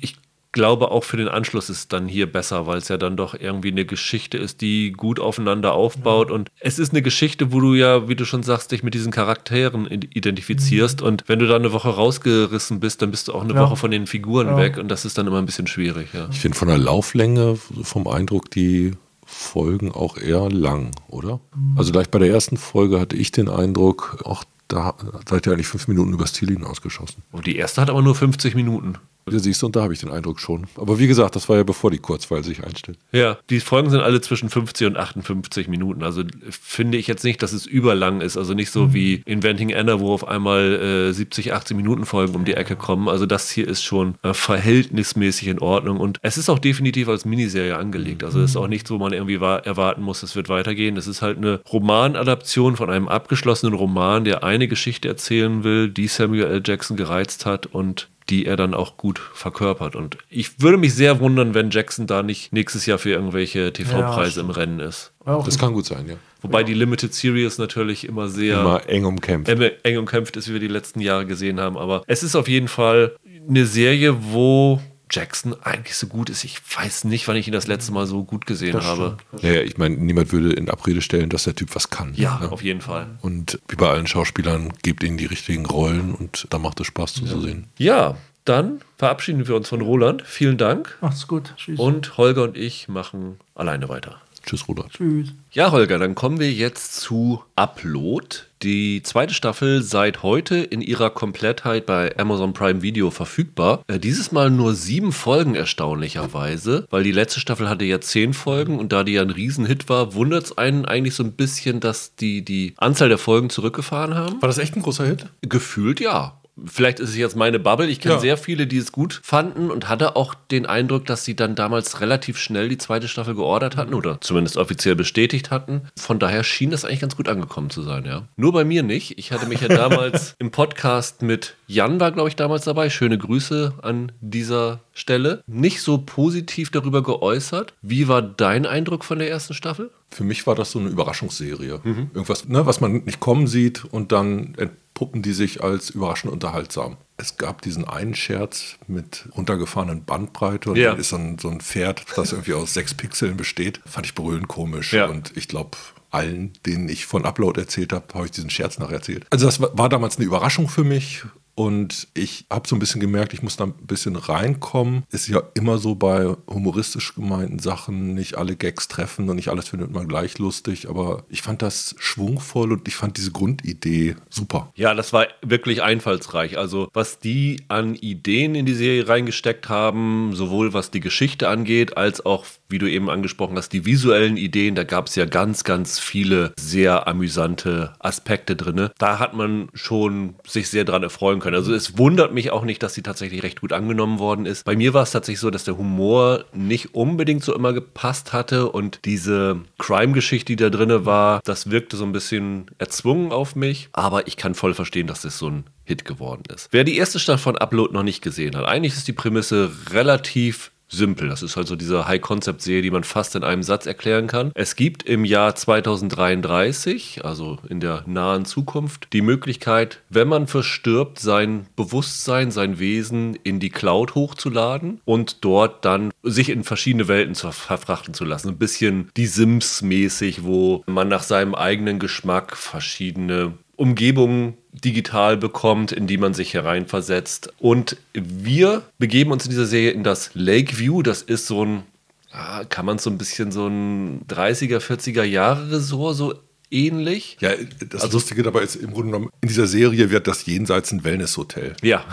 ich glaube, auch für den Anschluss ist es dann hier besser, weil es ja dann doch irgendwie eine Geschichte ist, die gut aufeinander aufbaut. Ja. Und es ist eine Geschichte, wo du ja, wie du schon sagst, dich mit diesen Charakteren identifizierst. Mhm. Und wenn du da eine Woche rausgerissen bist, dann bist du auch eine ja. Woche von den Figuren ja. weg. Und das ist dann immer ein bisschen schwierig. Ich finde von der Lauflänge, vom Eindruck, die Folgen auch eher lang, oder? Mhm. Also gleich bei der ersten Folge hatte ich den Eindruck, auch da seid ihr eigentlich fünf Minuten übers Ziel hinausgeschossen. Und die erste hat aber nur 50 Minuten. Ja, siehst du, und da habe ich den Eindruck schon. Aber wie gesagt, das war ja bevor die Kurzweil sich einstellt. Ja, die Folgen sind alle zwischen 50 und 58 Minuten. Also finde ich jetzt nicht, dass es überlang ist. Also nicht so mhm. wie Inventing Anna, wo auf einmal äh, 70, 80 Minuten Folgen um die Ecke kommen. Also das hier ist schon äh, verhältnismäßig in Ordnung. Und es ist auch definitiv als Miniserie angelegt. Also es ist auch nichts, wo man irgendwie erwarten muss, es wird weitergehen. Es ist halt eine Romanadaption von einem abgeschlossenen Roman, der eine Geschichte erzählen will, die Samuel L. Jackson gereizt hat und die er dann auch gut verkörpert. Und ich würde mich sehr wundern, wenn Jackson da nicht nächstes Jahr für irgendwelche TV-Preise ja, im Rennen ist. Das kann gut sein, ja. Wobei ja. die Limited Series natürlich immer sehr immer eng umkämpft. eng umkämpft ist, wie wir die letzten Jahre gesehen haben. Aber es ist auf jeden Fall eine Serie, wo Jackson eigentlich so gut ist. Ich weiß nicht, wann ich ihn das letzte Mal so gut gesehen das habe. Naja, ich meine, niemand würde in Abrede stellen, dass der Typ was kann. Ja, ne? auf jeden Fall. Und wie bei allen Schauspielern, gibt ihnen die richtigen Rollen und da macht es Spaß zuzusehen. Ja. ja, dann verabschieden wir uns von Roland. Vielen Dank. Macht's gut. Tschüss. Und Holger und ich machen alleine weiter. Tschüss, Roland. Tschüss. Ja, Holger, dann kommen wir jetzt zu Upload. Die zweite Staffel seit heute in ihrer Komplettheit bei Amazon Prime Video verfügbar. Äh, dieses Mal nur sieben Folgen erstaunlicherweise, weil die letzte Staffel hatte ja zehn Folgen und da die ja ein Riesenhit war, wundert es einen eigentlich so ein bisschen, dass die die Anzahl der Folgen zurückgefahren haben. War das echt ein großer Hit? Gefühlt ja. Vielleicht ist es jetzt meine Bubble. Ich kenne Ja. sehr viele, die es gut fanden und hatte auch den Eindruck, dass sie dann damals relativ schnell die zweite Staffel geordert hatten oder zumindest offiziell bestätigt hatten. Von daher schien das eigentlich ganz gut angekommen zu sein, ja. Nur bei mir nicht. Ich hatte mich ja damals (laughs) im Podcast mit Jan war, glaube ich, damals dabei. Schöne Grüße an dieser Stelle. Nicht so positiv darüber geäußert. Wie war dein Eindruck von der ersten Staffel? Für mich war das so eine Überraschungsserie. Irgendwas, ne, was man nicht kommen sieht und dann entpuppen die sich als überraschend unterhaltsam. Es gab diesen einen Scherz mit runtergefahrenen Bandbreite und Ja. dann ist so ein, so ein Pferd, das irgendwie aus sechs Pixeln besteht. Fand ich brüllend komisch. Ja. Und ich glaube, allen, denen ich von Upload erzählt habe, habe ich diesen Scherz nacherzählt. Also das war damals eine Überraschung für mich. Und ich habe so ein bisschen gemerkt, ich muss da ein bisschen reinkommen. Ist ja immer so bei humoristisch gemeinten Sachen, nicht alle Gags treffen und nicht alles findet man gleich lustig. Aber ich fand das schwungvoll und ich fand diese Grundidee super. Ja, das war wirklich einfallsreich. Also, was die an Ideen in die Serie reingesteckt haben, sowohl was die Geschichte angeht, als auch, wie du eben angesprochen hast, die visuellen Ideen, da gab es ja ganz, ganz viele sehr amüsante Aspekte drin. Da hat man schon sich sehr dran erfreuen können. Also, es wundert mich auch nicht, dass sie tatsächlich recht gut angenommen worden ist. Bei mir war es tatsächlich so, dass der Humor nicht unbedingt so immer gepasst hatte und diese Crime-Geschichte, die da drin war, das wirkte so ein bisschen erzwungen auf mich. Aber ich kann voll verstehen, dass das so ein Hit geworden ist. Wer die erste Staffel von Upload noch nicht gesehen hat, eigentlich ist die Prämisse relativ simpel. Das ist halt so diese High-Concept-Serie, die man fast in einem Satz erklären kann. Es gibt im Jahr 2033, also in der nahen Zukunft, die Möglichkeit, wenn man verstirbt, sein Bewusstsein, sein Wesen in die Cloud hochzuladen und dort dann sich in verschiedene Welten verfrachten zu lassen. Ein bisschen die Sims-mäßig, wo man nach seinem eigenen Geschmack verschiedene Umgebungen digital bekommt, in die man sich hereinversetzt. Und wir begeben uns in dieser Serie in das Lakeview. Das ist so ein, kann man so ein bisschen so ein 30er, 40er Jahre Resort so ähnlich. Ja, das Lustige dabei ist im Grunde genommen, in dieser Serie wird das jenseits ein Wellnesshotel. Ja,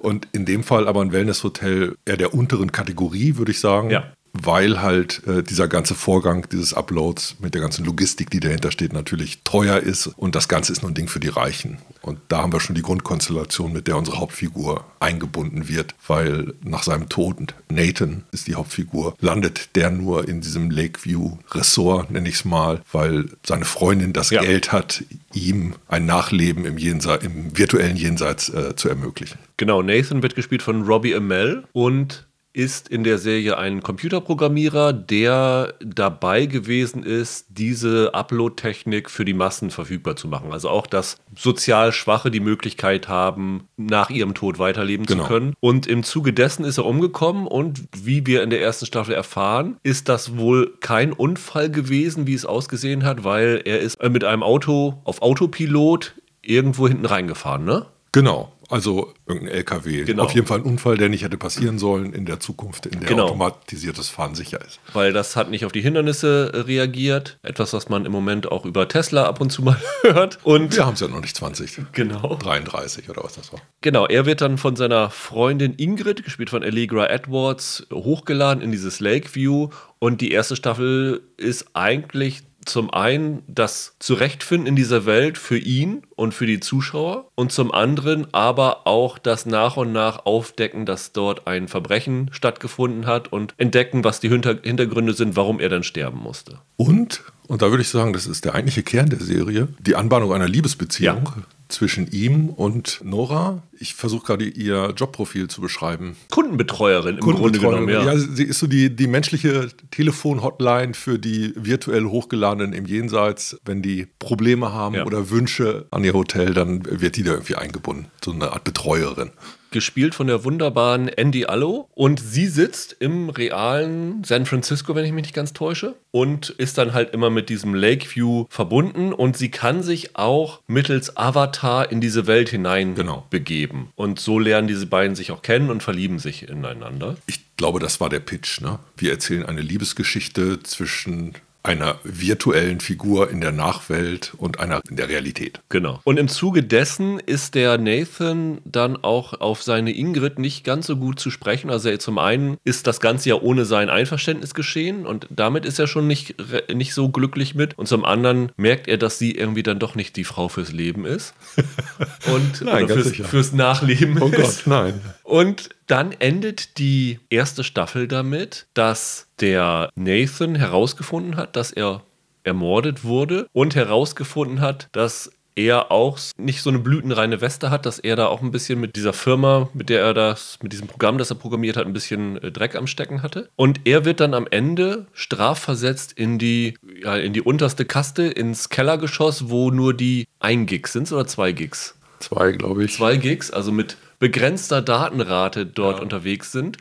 Und in dem Fall aber ein Wellnesshotel eher der unteren Kategorie, würde ich sagen. Ja. Weil halt äh, dieser ganze Vorgang dieses Uploads mit der ganzen Logistik, die dahinter steht, natürlich teuer ist. Und das Ganze ist nur ein Ding für die Reichen. Und da haben wir schon die Grundkonstellation, mit der unsere Hauptfigur eingebunden wird. Weil nach seinem Tod, Nathan ist die Hauptfigur, landet der nur in diesem Lakeview-Ressort, nenne ich es mal, weil seine Freundin das Ja. Geld hat, ihm ein Nachleben im, Jense im virtuellen Jenseits äh, zu ermöglichen. Genau, Nathan wird gespielt von Robbie Amell und ist in der Serie ein Computerprogrammierer, der dabei gewesen ist, diese Upload-Technik für die Massen verfügbar zu machen. Also auch, dass sozial Schwache die Möglichkeit haben, nach ihrem Tod weiterleben Genau. zu können. Und im Zuge dessen ist er umgekommen und wie wir in der ersten Staffel erfahren, ist das wohl kein Unfall gewesen, wie es ausgesehen hat, weil er ist mit einem Auto auf Autopilot irgendwo hinten reingefahren, ne? Genau, also irgendein LKW. Genau. Auf jeden Fall ein Unfall, der nicht hätte passieren sollen in der Zukunft, in der Genau. automatisiertes Fahren sicher ist. weil das hat nicht auf die Hindernisse äh, reagiert. Etwas, was man im Moment auch über Tesla ab und zu mal (laughs) hört. Und Wir haben es ja noch nicht 20, genau. 33 oder was das war. Genau, er wird dann von seiner Freundin Ingrid, gespielt von Allegra Edwards, hochgeladen in dieses Lakeview. Und die erste Staffel ist eigentlich zum einen das Zurechtfinden in dieser Welt für ihn und für die Zuschauer und zum anderen aber auch das nach und nach Aufdecken, dass dort ein Verbrechen stattgefunden hat und entdecken, was die Hinter Hintergründe sind, warum er dann sterben musste. Und, und da würde ich sagen, das ist der eigentliche Kern der Serie, die Anbahnung einer Liebesbeziehung Ja. zwischen ihm und Nora. Ich versuche gerade ihr Jobprofil zu beschreiben. Kundenbetreuerin im Grunde Kundenbetreuung. genommen, ja. ja, sie ist so die, die menschliche Telefon-Hotline für die virtuell Hochgeladenen im Jenseits. Wenn die Probleme haben Ja. oder Wünsche an ihr Hotel, dann wird die da irgendwie eingebunden. So eine Art Betreuerin. gespielt von der wunderbaren Andy Allo. Und sie sitzt im realen San Francisco, wenn ich mich nicht ganz täusche, und ist dann halt immer mit diesem Lakeview verbunden. Und sie kann sich auch mittels Avatar in diese Welt hinein Genau. begeben. Und so lernen diese beiden sich auch kennen und verlieben sich ineinander. Ich glaube, das war der Pitch. Ne? Wir erzählen eine Liebesgeschichte zwischen einer virtuellen Figur in der Nachwelt und einer in der Realität. Genau. Und im Zuge dessen ist der Nathan dann auch auf seine Ingrid nicht ganz so gut zu sprechen. Also zum einen ist das Ganze ja ohne sein Einverständnis geschehen und damit ist er schon nicht, nicht so glücklich mit. Und zum anderen merkt er, dass sie irgendwie dann doch nicht die Frau fürs Leben ist. (laughs) Und Nein, ganz fürs, sicher. fürs Nachleben Oh ist. Gott, nein. Und dann endet die erste Staffel damit, dass der Nathan herausgefunden hat, dass er ermordet wurde und herausgefunden hat, dass er auch nicht so eine blütenreine Weste hat, dass er da auch ein bisschen mit dieser Firma, mit der er das, mit diesem Programm, das er programmiert hat, ein bisschen äh, Dreck am Stecken hatte. Und er wird dann am Ende strafversetzt in die, ja, in die unterste Kaste, ins Kellergeschoss, wo nur die ein Gig sind oder zwei Gigs Zwei, glaube ich. zwei Gigs, also mit begrenzter Datenrate dort unterwegs sind.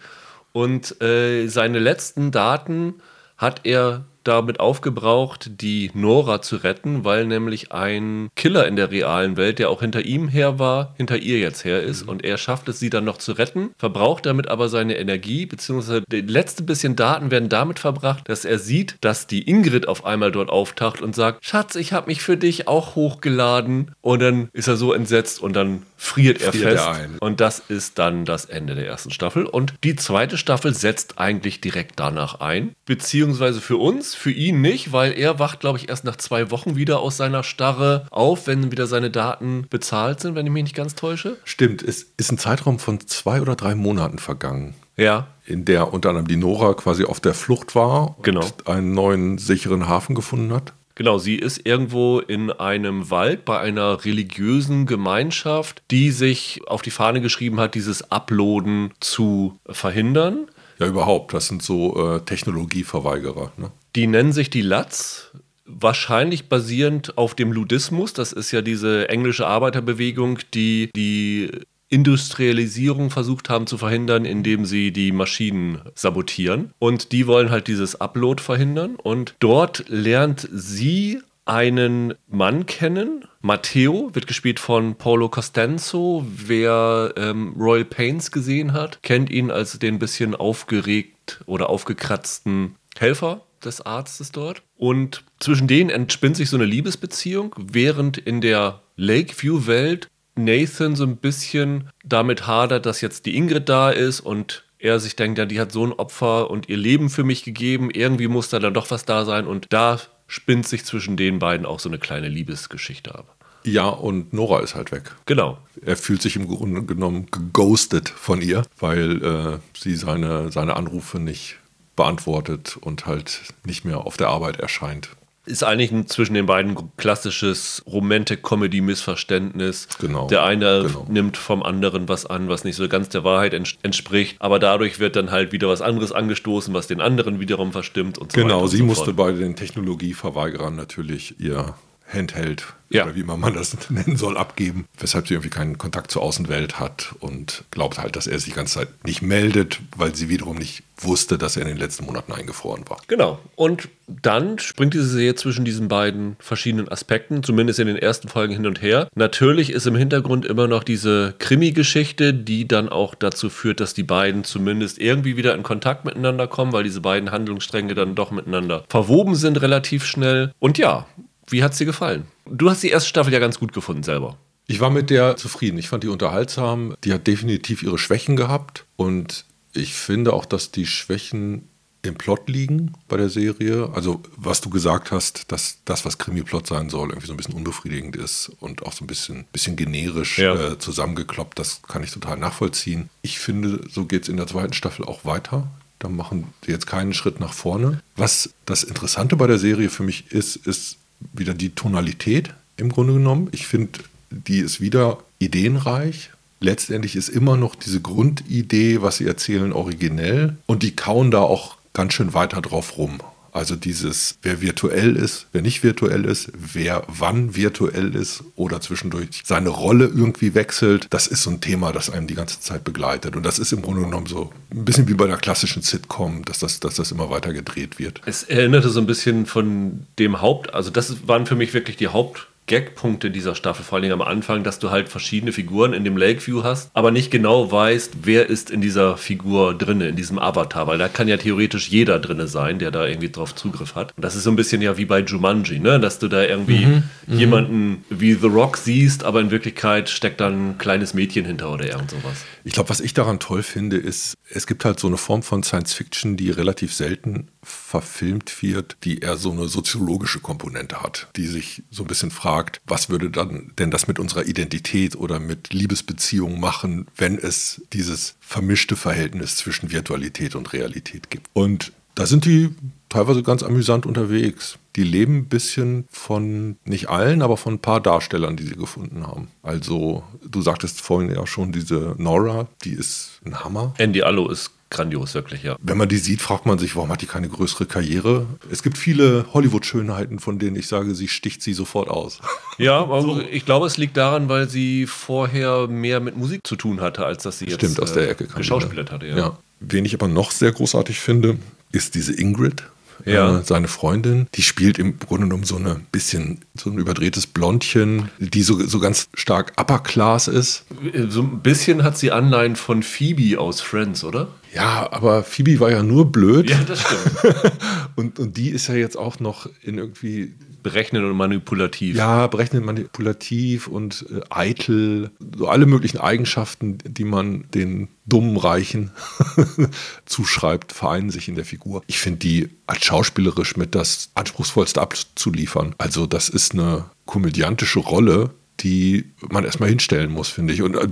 Und äh, seine letzten Daten hat er damit aufgebraucht, die Nora zu retten, weil nämlich ein Killer in der realen Welt, der auch hinter ihm her war, hinter ihr jetzt her ist. Und er schafft es, sie dann noch zu retten, verbraucht damit aber seine Energie, beziehungsweise die letzte bisschen Daten werden damit verbracht, dass er sieht, dass die Ingrid auf einmal dort auftaucht und sagt, Schatz, ich habe mich für dich auch hochgeladen. Und dann ist er so entsetzt und dann friert er Friert fest. er ein. Und das ist dann das Ende der ersten Staffel. Und die zweite Staffel setzt eigentlich direkt danach ein. Beziehungsweise für uns, für ihn nicht, weil er wacht, glaube ich, erst nach zwei Wochen wieder aus seiner Starre auf, wenn wieder seine Daten bezahlt sind, wenn ich mich nicht ganz täusche. Stimmt, es ist ein Zeitraum von zwei oder drei Monaten vergangen, Ja. in der unter anderem die Nora quasi auf der Flucht war und Genau. einen neuen sicheren Hafen gefunden hat. Genau, sie ist irgendwo in einem Wald bei einer religiösen Gemeinschaft, die sich auf die Fahne geschrieben hat, dieses Uploaden zu verhindern. Ja, überhaupt. Das sind so äh, Technologieverweigerer. Ne? Die nennen sich die Lats. Wahrscheinlich basierend auf dem Ludismus. Das ist ja diese englische Arbeiterbewegung, die die Industrialisierung versucht haben zu verhindern, indem sie die Maschinen sabotieren. Und die wollen halt dieses Upload verhindern. Und dort lernt sie einen Mann kennen. Matteo wird gespielt von Paulo Costanzo. Wer ähm, Royal Pains gesehen hat, kennt ihn als den bisschen aufgeregt oder aufgekratzten Helfer des Arztes dort. Und zwischen denen entspinnt sich so eine Liebesbeziehung, während in der Lakeview-Welt Nathan so ein bisschen damit hadert, dass jetzt die Ingrid da ist und er sich denkt, ja, die hat so ein Opfer und ihr Leben für mich gegeben. Irgendwie muss da dann doch was da sein. Und da spinnt sich zwischen den beiden auch so eine kleine Liebesgeschichte ab. Ja, und Nora ist halt weg. Genau. Er fühlt sich im Grunde genommen geghostet von ihr, weil äh, sie seine, seine Anrufe nicht beantwortet und halt nicht mehr auf der Arbeit erscheint. Ist eigentlich ein, zwischen den beiden klassisches Romantic-Comedy-Missverständnis. Genau, Der eine genau. nimmt vom anderen was an, was nicht so ganz der Wahrheit ents entspricht. Aber dadurch wird dann halt wieder was anderes angestoßen, was den anderen wiederum verstimmt und so weiter. Genau, und sie so musste bei den Technologieverweigerern natürlich ihr Handheld Ja. oder wie immer man das (laughs) nennen soll, abgeben, weshalb sie irgendwie keinen Kontakt zur Außenwelt hat und glaubt halt, dass er sich die ganze Zeit nicht meldet, weil sie wiederum nicht wusste, dass er in den letzten Monaten eingefroren war. Genau. Und dann springt diese Serie zwischen diesen beiden verschiedenen Aspekten, zumindest in den ersten Folgen hin und her. Natürlich ist im Hintergrund immer noch diese Krimi-Geschichte, die dann auch dazu führt, dass die beiden zumindest irgendwie wieder in Kontakt miteinander kommen, weil diese beiden Handlungsstränge dann doch miteinander verwoben sind relativ schnell. Und ja, wie hat es dir gefallen? Du hast die erste Staffel ja ganz gut gefunden selber. Ich war mit der zufrieden. Ich fand die unterhaltsam. Die hat definitiv ihre Schwächen gehabt. Und ich finde auch, dass die Schwächen im Plot liegen bei der Serie. Also, was du gesagt hast, dass das, was Krimi-Plot sein soll, irgendwie so ein bisschen unbefriedigend ist und auch so ein bisschen, bisschen generisch Ja. äh, zusammengekloppt, das kann ich total nachvollziehen. Ich finde, so geht es in der zweiten Staffel auch weiter. Da machen sie jetzt keinen Schritt nach vorne. Was das Interessante bei der Serie für mich ist, ist wieder die Tonalität im Grunde genommen. Ich finde, die ist wieder ideenreich. Letztendlich ist immer noch diese Grundidee, was sie erzählen, originell. Und die kauen da auch ganz schön weiter drauf rum. Also dieses, wer virtuell ist, wer nicht virtuell ist, wer wann virtuell ist oder zwischendurch seine Rolle irgendwie wechselt, das ist so ein Thema, das einem die ganze Zeit begleitet. Und das ist im Grunde genommen so ein bisschen wie bei einer klassischen Sitcom, dass das, dass das immer weiter gedreht wird. Es erinnerte so ein bisschen von dem Haupt, also das waren für mich wirklich die Gagpunkte dieser Staffel, vor allem am Anfang, dass du halt verschiedene Figuren in dem Lakeview hast, aber nicht genau weißt, wer ist in dieser Figur drinne, in diesem Avatar, weil da kann ja theoretisch jeder drinne sein, der da irgendwie drauf Zugriff hat. Und das ist so ein bisschen ja wie bei Jumanji, ne? dass du da irgendwie mhm, mhm. jemanden wie The Rock siehst, aber in Wirklichkeit steckt da ein kleines Mädchen hinter oder irgend sowas. Ich glaube, was ich daran toll finde, ist, es gibt halt so eine Form von Science Fiction, die relativ selten verfilmt wird, die eher so eine soziologische Komponente hat, die sich so ein bisschen fragt, was würde dann denn das mit unserer Identität oder mit Liebesbeziehungen machen, wenn es dieses vermischte Verhältnis zwischen Virtualität und Realität gibt. Und da sind die teilweise ganz amüsant unterwegs. Die leben ein bisschen von, nicht allen, aber von ein paar Darstellern, die sie gefunden haben. Also, du sagtest vorhin ja schon, diese Nora, die ist ein Hammer. Andy Allo ist grandios, wirklich, ja. Wenn man die sieht, fragt man sich, warum hat die keine größere Karriere? Es gibt viele Hollywood-Schönheiten, von denen ich sage, sie sticht sie sofort aus. (laughs) Ja, so. ich glaube, es liegt daran, weil sie vorher mehr mit Musik zu tun hatte, als dass sie jetzt Stimmt, aus der Ecke äh, geschauspielert hatte. Ja. ja. Wen ich aber noch sehr großartig finde, ist diese Ingrid ja. äh, seine Freundin. Die spielt im Grunde genommen so ein bisschen so ein überdrehtes Blondchen, die so, so ganz stark Upper Class ist. So ein bisschen hat sie Anleihen von Phoebe aus Friends, oder? Ja, aber Phoebe war ja nur blöd. Ja, das stimmt. (laughs) und, und die ist ja jetzt auch noch in irgendwie berechnen und manipulativ. Ja, berechnen manipulativ und äh, eitel, so alle möglichen Eigenschaften, die man den dummen Reichen (laughs) zuschreibt, vereinen sich in der Figur. Ich finde die als schauspielerisch mit das anspruchsvollste abzuliefern. Also das ist eine komödiantische Rolle, die man erstmal hinstellen muss, finde ich. Und äh,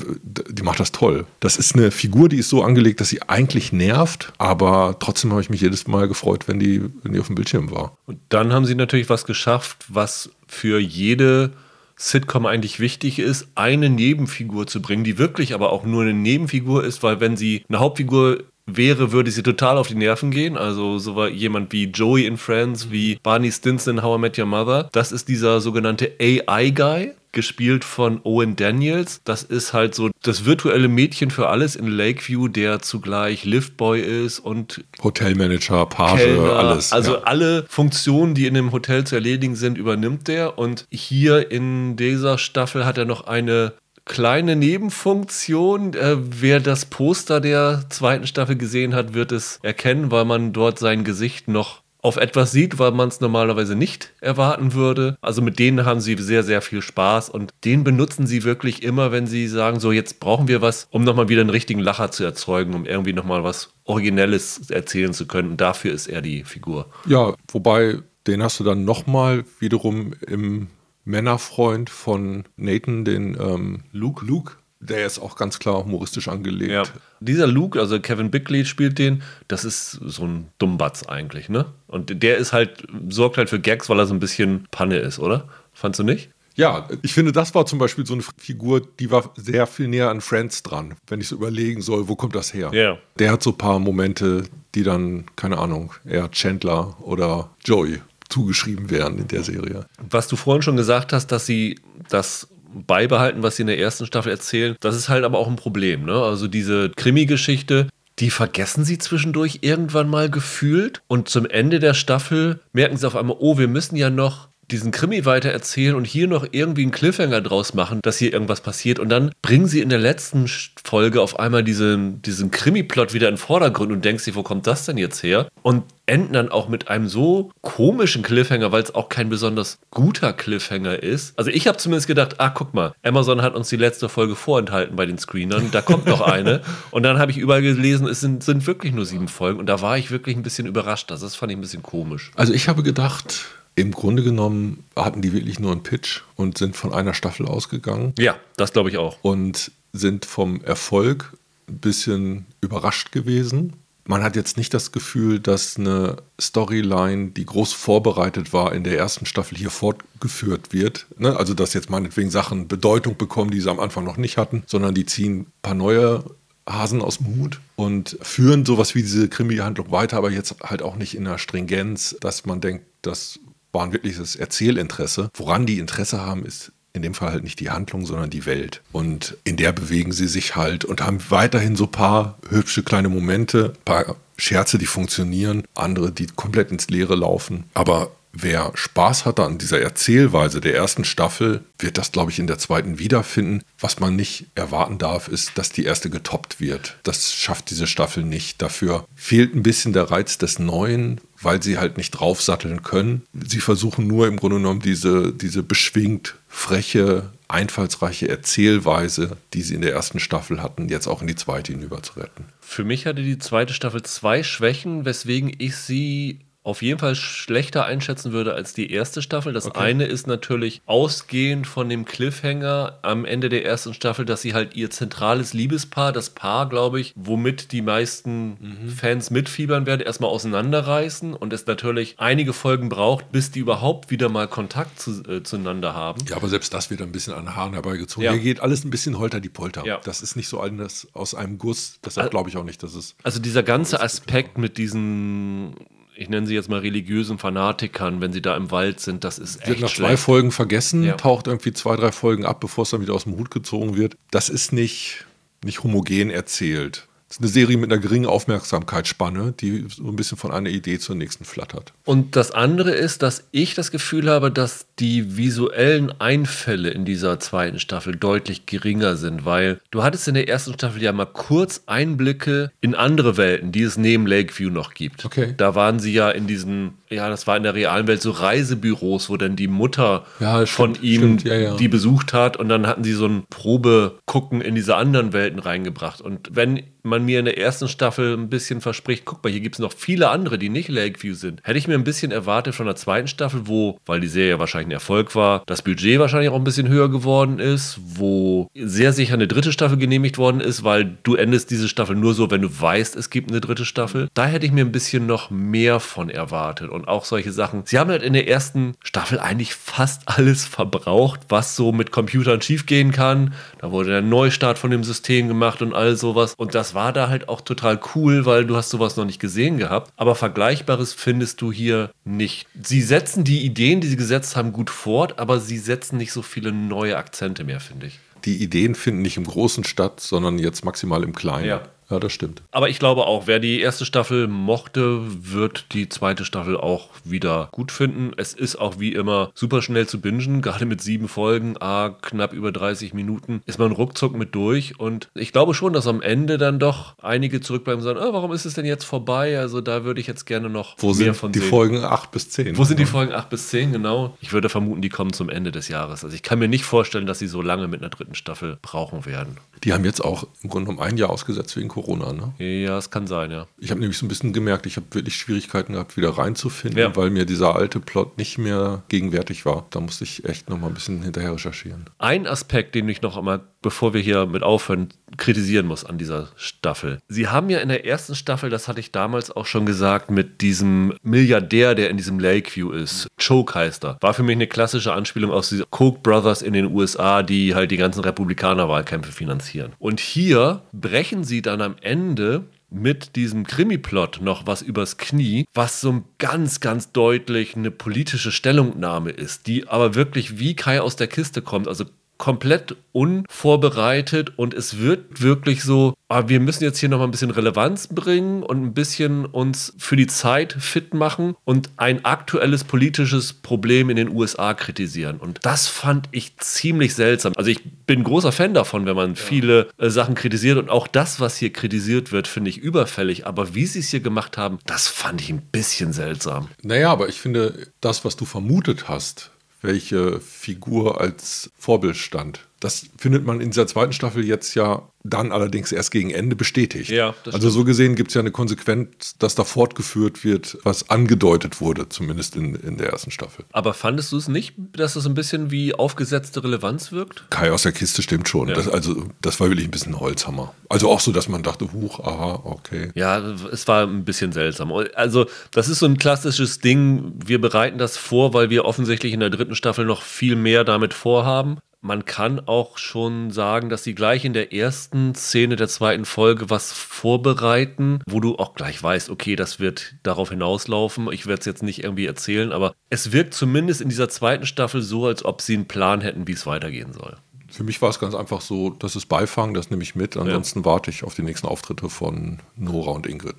die macht das toll. Das ist eine Figur, die ist so angelegt, dass sie eigentlich nervt, aber trotzdem habe ich mich jedes Mal gefreut, wenn die, wenn die auf dem Bildschirm war. Und dann haben sie natürlich was geschafft, was für jede Sitcom eigentlich wichtig ist, eine Nebenfigur zu bringen, die wirklich aber auch nur eine Nebenfigur ist, weil wenn sie eine Hauptfigur wäre, würde sie total auf die Nerven gehen. Also so war jemand wie Joey in Friends, wie Barney Stinson in How I Met Your Mother. Das ist dieser sogenannte AI-Guy gespielt von Owen Daniels. Das ist halt so das virtuelle Mädchen für alles in Lakeview, der zugleich Liftboy ist und Hotelmanager, Page, Kellner, alles. Also ja. alle Funktionen, die in dem Hotel zu erledigen sind, übernimmt der. Und hier in dieser Staffel hat er noch eine kleine Nebenfunktion. Äh, wer das Poster der zweiten Staffel gesehen hat, wird es erkennen, weil man dort sein Gesicht noch auf etwas sieht, weil man es normalerweise nicht erwarten würde. Also mit denen haben sie sehr, sehr viel Spaß und den benutzen sie wirklich immer, wenn sie sagen, so jetzt brauchen wir was, um nochmal wieder einen richtigen Lacher zu erzeugen, um irgendwie nochmal was Originelles erzählen zu können. Und dafür ist er die Figur. Ja, wobei den hast du dann nochmal wiederum im Männerfreund von Nathan, den ähm, Luke. Luke. Der ist auch ganz klar humoristisch angelegt. Ja. Dieser Luke, also Kevin Bickley spielt den, das ist so ein Dummbatz eigentlich, ne? Und der ist halt, sorgt halt für Gags, weil er so ein bisschen Panne ist, oder? Fandst du nicht? Ja, ich finde, das war zum Beispiel so eine Figur, die war sehr viel näher an Friends dran, wenn ich so überlegen soll, wo kommt das her? Ja. Der hat so ein paar Momente, die dann, keine Ahnung, eher Chandler oder Joey zugeschrieben werden in der Serie. Was du vorhin schon gesagt hast, dass sie das beibehalten, was sie in der ersten Staffel erzählen, das ist halt aber auch ein Problem. Ne? Also diese Krimi-Geschichte, die vergessen sie zwischendurch irgendwann mal gefühlt und zum Ende der Staffel merken sie auf einmal, oh, wir müssen ja noch diesen Krimi weiter erzählen und hier noch irgendwie einen Cliffhanger draus machen, dass hier irgendwas passiert. Und dann bringen sie in der letzten Folge auf einmal diesen, diesen Krimi-Plot wieder in den Vordergrund und denkst dir, wo kommt das denn jetzt her? Und enden dann auch mit einem so komischen Cliffhanger, weil es auch kein besonders guter Cliffhanger ist. Also ich habe zumindest gedacht, ah, guck mal, Amazon hat uns die letzte Folge vorenthalten bei den Screenern, da kommt noch (laughs) eine. und dann habe ich überall gelesen, es sind, sind wirklich nur sieben Folgen und da war ich wirklich ein bisschen überrascht. Also das fand ich ein bisschen komisch. Also ich habe gedacht, im Grunde genommen hatten die wirklich nur einen Pitch und sind von einer Staffel ausgegangen. Ja, das glaube ich auch. Und sind vom Erfolg ein bisschen überrascht gewesen. Man hat jetzt nicht das Gefühl, dass eine Storyline, die groß vorbereitet war, in der ersten Staffel hier fortgeführt wird. Ne? Also, dass jetzt meinetwegen Sachen Bedeutung bekommen, die sie am Anfang noch nicht hatten, sondern die ziehen ein paar neue Hasen aus dem Hut und führen sowas wie diese Krimi-Handlung weiter, aber jetzt halt auch nicht in der Stringenz, dass man denkt, das waren wirklich das Erzählinteresse. Woran die Interesse haben, ist in dem Fall halt nicht die Handlung, sondern die Welt. Und in der bewegen sie sich halt und haben weiterhin so paar hübsche kleine Momente, paar Scherze, die funktionieren, andere, die komplett ins Leere laufen. Aber wer Spaß hatte an dieser Erzählweise der ersten Staffel, wird das, glaube ich, in der zweiten wiederfinden. Was man nicht erwarten darf, ist, dass die erste getoppt wird. Das schafft diese Staffel nicht. Dafür fehlt ein bisschen der Reiz des Neuen, weil sie halt nicht draufsatteln können. Sie versuchen nur im Grunde genommen diese, diese beschwingt freche, einfallsreiche Erzählweise, die sie in der ersten Staffel hatten, jetzt auch in die zweite hinüber zu retten. Für mich hatte die zweite Staffel zwei Schwächen, weswegen ich sie auf jeden Fall schlechter einschätzen würde als die erste Staffel. Das okay. eine ist natürlich ausgehend von dem Cliffhanger am Ende der ersten Staffel, dass sie halt ihr zentrales Liebespaar, das Paar, glaube ich, womit die meisten mhm. Fans mitfiebern werden, erstmal auseinanderreißen und es natürlich einige Folgen braucht, bis die überhaupt wieder mal Kontakt zu, äh, zueinander haben. Ja, aber selbst das wird ein bisschen an den Haaren herbeigezogen. Ja. Hier geht alles ein bisschen holter die Polter. Ja. Das ist nicht so alles aus einem Guss. Deshalb glaube ich auch nicht, dass es. Also dieser ganze Aspekt mit diesen ich nenne sie jetzt mal religiösen Fanatikern, wenn sie da im Wald sind, das ist echt Wird nach schlecht. zwei Folgen vergessen, ja. taucht irgendwie zwei, drei Folgen ab, bevor es dann wieder aus dem Hut gezogen wird. Das ist nicht, nicht homogen erzählt. Das ist eine Serie mit einer geringen Aufmerksamkeitsspanne, die so ein bisschen von einer Idee zur nächsten flattert. Und das andere ist, dass ich das Gefühl habe, dass die visuellen Einfälle in dieser zweiten Staffel deutlich geringer sind, weil du hattest in der ersten Staffel ja mal kurz Einblicke in andere Welten, die es neben Lakeview noch gibt. Okay. Da waren sie ja in diesen, ja, das war in der realen Welt so Reisebüros, wo dann die Mutter ja, von ihm ja, ja. die besucht hat und dann hatten sie so ein Probegucken in diese anderen Welten reingebracht. Und wenn man mir in der ersten Staffel ein bisschen verspricht, guck mal, hier gibt es noch viele andere, die nicht Lakeview sind. Hätte ich mir ein bisschen erwartet von der zweiten Staffel, wo, weil die Serie wahrscheinlich ein Erfolg war, das Budget wahrscheinlich auch ein bisschen höher geworden ist, wo sehr sicher eine dritte Staffel genehmigt worden ist, weil du endest diese Staffel nur so, wenn du weißt, es gibt eine dritte Staffel. Da hätte ich mir ein bisschen noch mehr von erwartet und auch solche Sachen. Sie haben halt in der ersten Staffel eigentlich fast alles verbraucht, was so mit Computern schiefgehen kann. Da wurde der Neustart von dem System gemacht und all sowas. Und das war da halt auch total cool, weil du hast sowas noch nicht gesehen gehabt. Aber Vergleichbares findest du hier nicht. Sie setzen die Ideen, die sie gesetzt haben, gut fort, aber sie setzen nicht so viele neue Akzente mehr, finde ich. Die Ideen finden nicht im Großen statt, sondern jetzt maximal im Kleinen. Ja. Ja, das stimmt. Aber ich glaube auch, wer die erste Staffel mochte, wird die zweite Staffel auch wieder gut finden. Es ist auch wie immer super schnell zu bingen, (laughs) gerade mit sieben Folgen, a knapp über 30 Minuten, ist man ruckzuck mit durch. Und ich glaube schon, dass am Ende dann doch einige zurückbleiben und sagen, oh, warum ist es denn jetzt vorbei? Also da würde ich jetzt gerne noch Wo mehr von die sehen. Folgen 8 bis 10? Wo sind die Folgen 8 bis 10, genau? Ich würde vermuten, die kommen zum Ende des Jahres. Also ich kann mir nicht vorstellen, dass sie so lange mit einer dritten Staffel brauchen werden. Die haben jetzt auch im Grunde um ein Jahr ausgesetzt wegen Corona, ne? Ja, es kann sein, ja. Ich habe nämlich so ein bisschen gemerkt, ich habe wirklich Schwierigkeiten gehabt, wieder reinzufinden, ja. weil mir dieser alte Plot nicht mehr gegenwärtig war. Da musste ich echt noch mal ein bisschen hinterher recherchieren. Ein Aspekt, den ich noch einmal, bevor wir hier mit aufhören, kritisieren muss an dieser Staffel. Sie haben ja in der ersten Staffel, das hatte ich damals auch schon gesagt, mit diesem Milliardär, der in diesem Lakeview ist, Choke heißt er, war für mich eine klassische Anspielung aus den Koch Brothers in den USA, die halt die ganzen Republikanerwahlkämpfe finanzieren. Und hier brechen sie dann am Ende mit diesem Krimi-Plot noch was übers Knie, was so ganz, ganz deutlich eine politische Stellungnahme ist, die aber wirklich wie Kai aus der Kiste kommt. Also komplett unvorbereitet und es wird wirklich so, aber ah, wir müssen jetzt hier noch mal ein bisschen Relevanz bringen und ein bisschen uns für die Zeit fit machen und ein aktuelles politisches Problem in den USA kritisieren. Und das fand ich ziemlich seltsam. Also ich bin großer Fan davon, wenn man ja. viele äh, Sachen kritisiert und auch das, was hier kritisiert wird, finde ich überfällig. Aber wie sie es hier gemacht haben, das fand ich ein bisschen seltsam. Naja, aber ich finde, das, was du vermutet hast, welche Figur als Vorbild stand. Das findet man in dieser zweiten Staffel jetzt ja dann allerdings erst gegen Ende bestätigt. Ja, also so gesehen gibt es ja eine Konsequenz, dass da fortgeführt wird, was angedeutet wurde, zumindest in, in der ersten Staffel. Aber fandest du es nicht, dass es ein bisschen wie aufgesetzte Relevanz wirkt? Kai aus der Kiste stimmt schon. Ja. Das, also, das war wirklich ein bisschen Holzhammer. Also auch so, dass man dachte, huch, aha, okay. Ja, es war ein bisschen seltsam. Also, das ist so ein klassisches Ding. Wir bereiten das vor, weil wir offensichtlich in der dritten Staffel noch viel mehr damit vorhaben man kann auch schon sagen, dass sie gleich in der ersten Szene der zweiten Folge was vorbereiten, wo du auch gleich weißt, okay, das wird darauf hinauslaufen. Ich werde es jetzt nicht irgendwie erzählen, aber es wirkt zumindest in dieser zweiten Staffel so, als ob sie einen Plan hätten, wie es weitergehen soll. Für mich war es ganz einfach so, das ist Beifang, das nehme ich mit. Ansonsten ja. warte ich auf die nächsten Auftritte von Nora und Ingrid.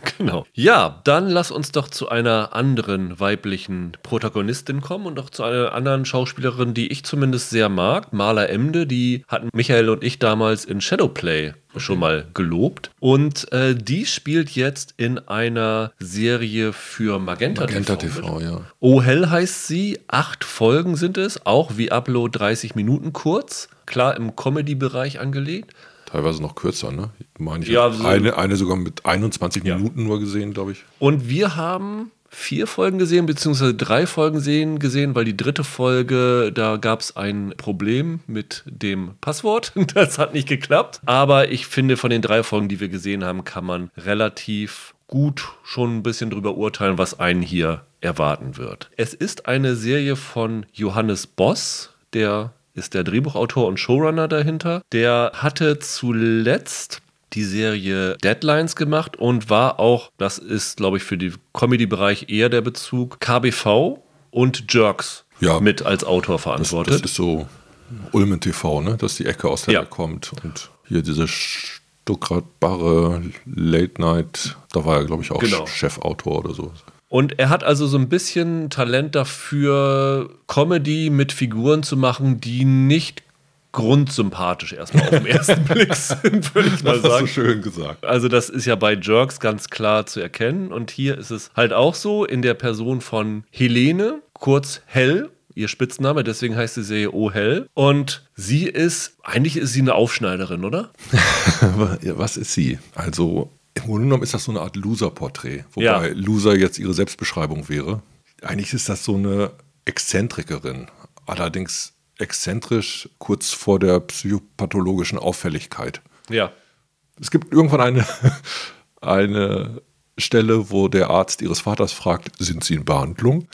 (laughs) Genau. Ja, dann lass uns doch zu einer anderen weiblichen Protagonistin kommen und auch zu einer anderen Schauspielerin, die ich zumindest sehr mag, Marla Emde. Die hatten Michael und ich damals in Shadowplay schon mal gelobt. Und äh, die spielt jetzt in einer Serie für Magenta, Magenta TV. TV, ja. Oh Hell heißt sie. Acht Folgen sind es, auch wie Upload 30 Minuten kurz. Klar im Comedy-Bereich angelegt. Teilweise noch kürzer, ne? Ich meine, ich Ja, so- eine, eine sogar mit 21 Ja. Minuten nur gesehen, glaube ich. Und wir haben vier Folgen gesehen, beziehungsweise drei Folgen sehen, gesehen, weil die dritte Folge, da gab es ein Problem mit dem Passwort. (laughs) Das hat nicht geklappt. Aber ich finde, von den drei Folgen, die wir gesehen haben, kann man relativ gut schon ein bisschen drüber urteilen, was einen hier erwarten wird. Es ist eine Serie von Johannes Boss, der ist der Drehbuchautor und Showrunner dahinter. Der hatte zuletzt die Serie Deadlines gemacht und war auch, das ist, glaube ich, für den Comedy-Bereich eher der Bezug, KBV und Jerks Ja. mit als Autor Das, verantwortet. das ist so Ulmen TV, ne? Dass die Ecke aus der Ja. kommt. Und hier diese Stuttgart-Barre Late Night, da war er, glaube ich, auch Genau. Chefautor oder so. Und er hat also so ein bisschen Talent dafür, Comedy mit Figuren zu machen, die nicht grundsympathisch erstmal auf den (laughs) ersten Blick sind, würde ich mal sagen. schön gesagt. Also das ist ja bei Jerks ganz klar zu erkennen. Und hier ist es halt auch so in der Person von Helene, kurz Hell, ihr Spitzname, deswegen heißt die Serie Oh Hell. Und sie ist, eigentlich ist sie eine Aufschneiderin, oder? (laughs) Was ist sie? Also, im Grunde genommen ist das so eine Art Loser-Porträt. Wobei Ja. Loser jetzt ihre Selbstbeschreibung wäre. Eigentlich ist das so eine Exzentrikerin. Allerdings exzentrisch kurz vor der psychopathologischen Auffälligkeit. Ja. Es gibt irgendwann eine, (laughs) eine Stelle, wo der Arzt ihres Vaters fragt, sind Sie in Behandlung?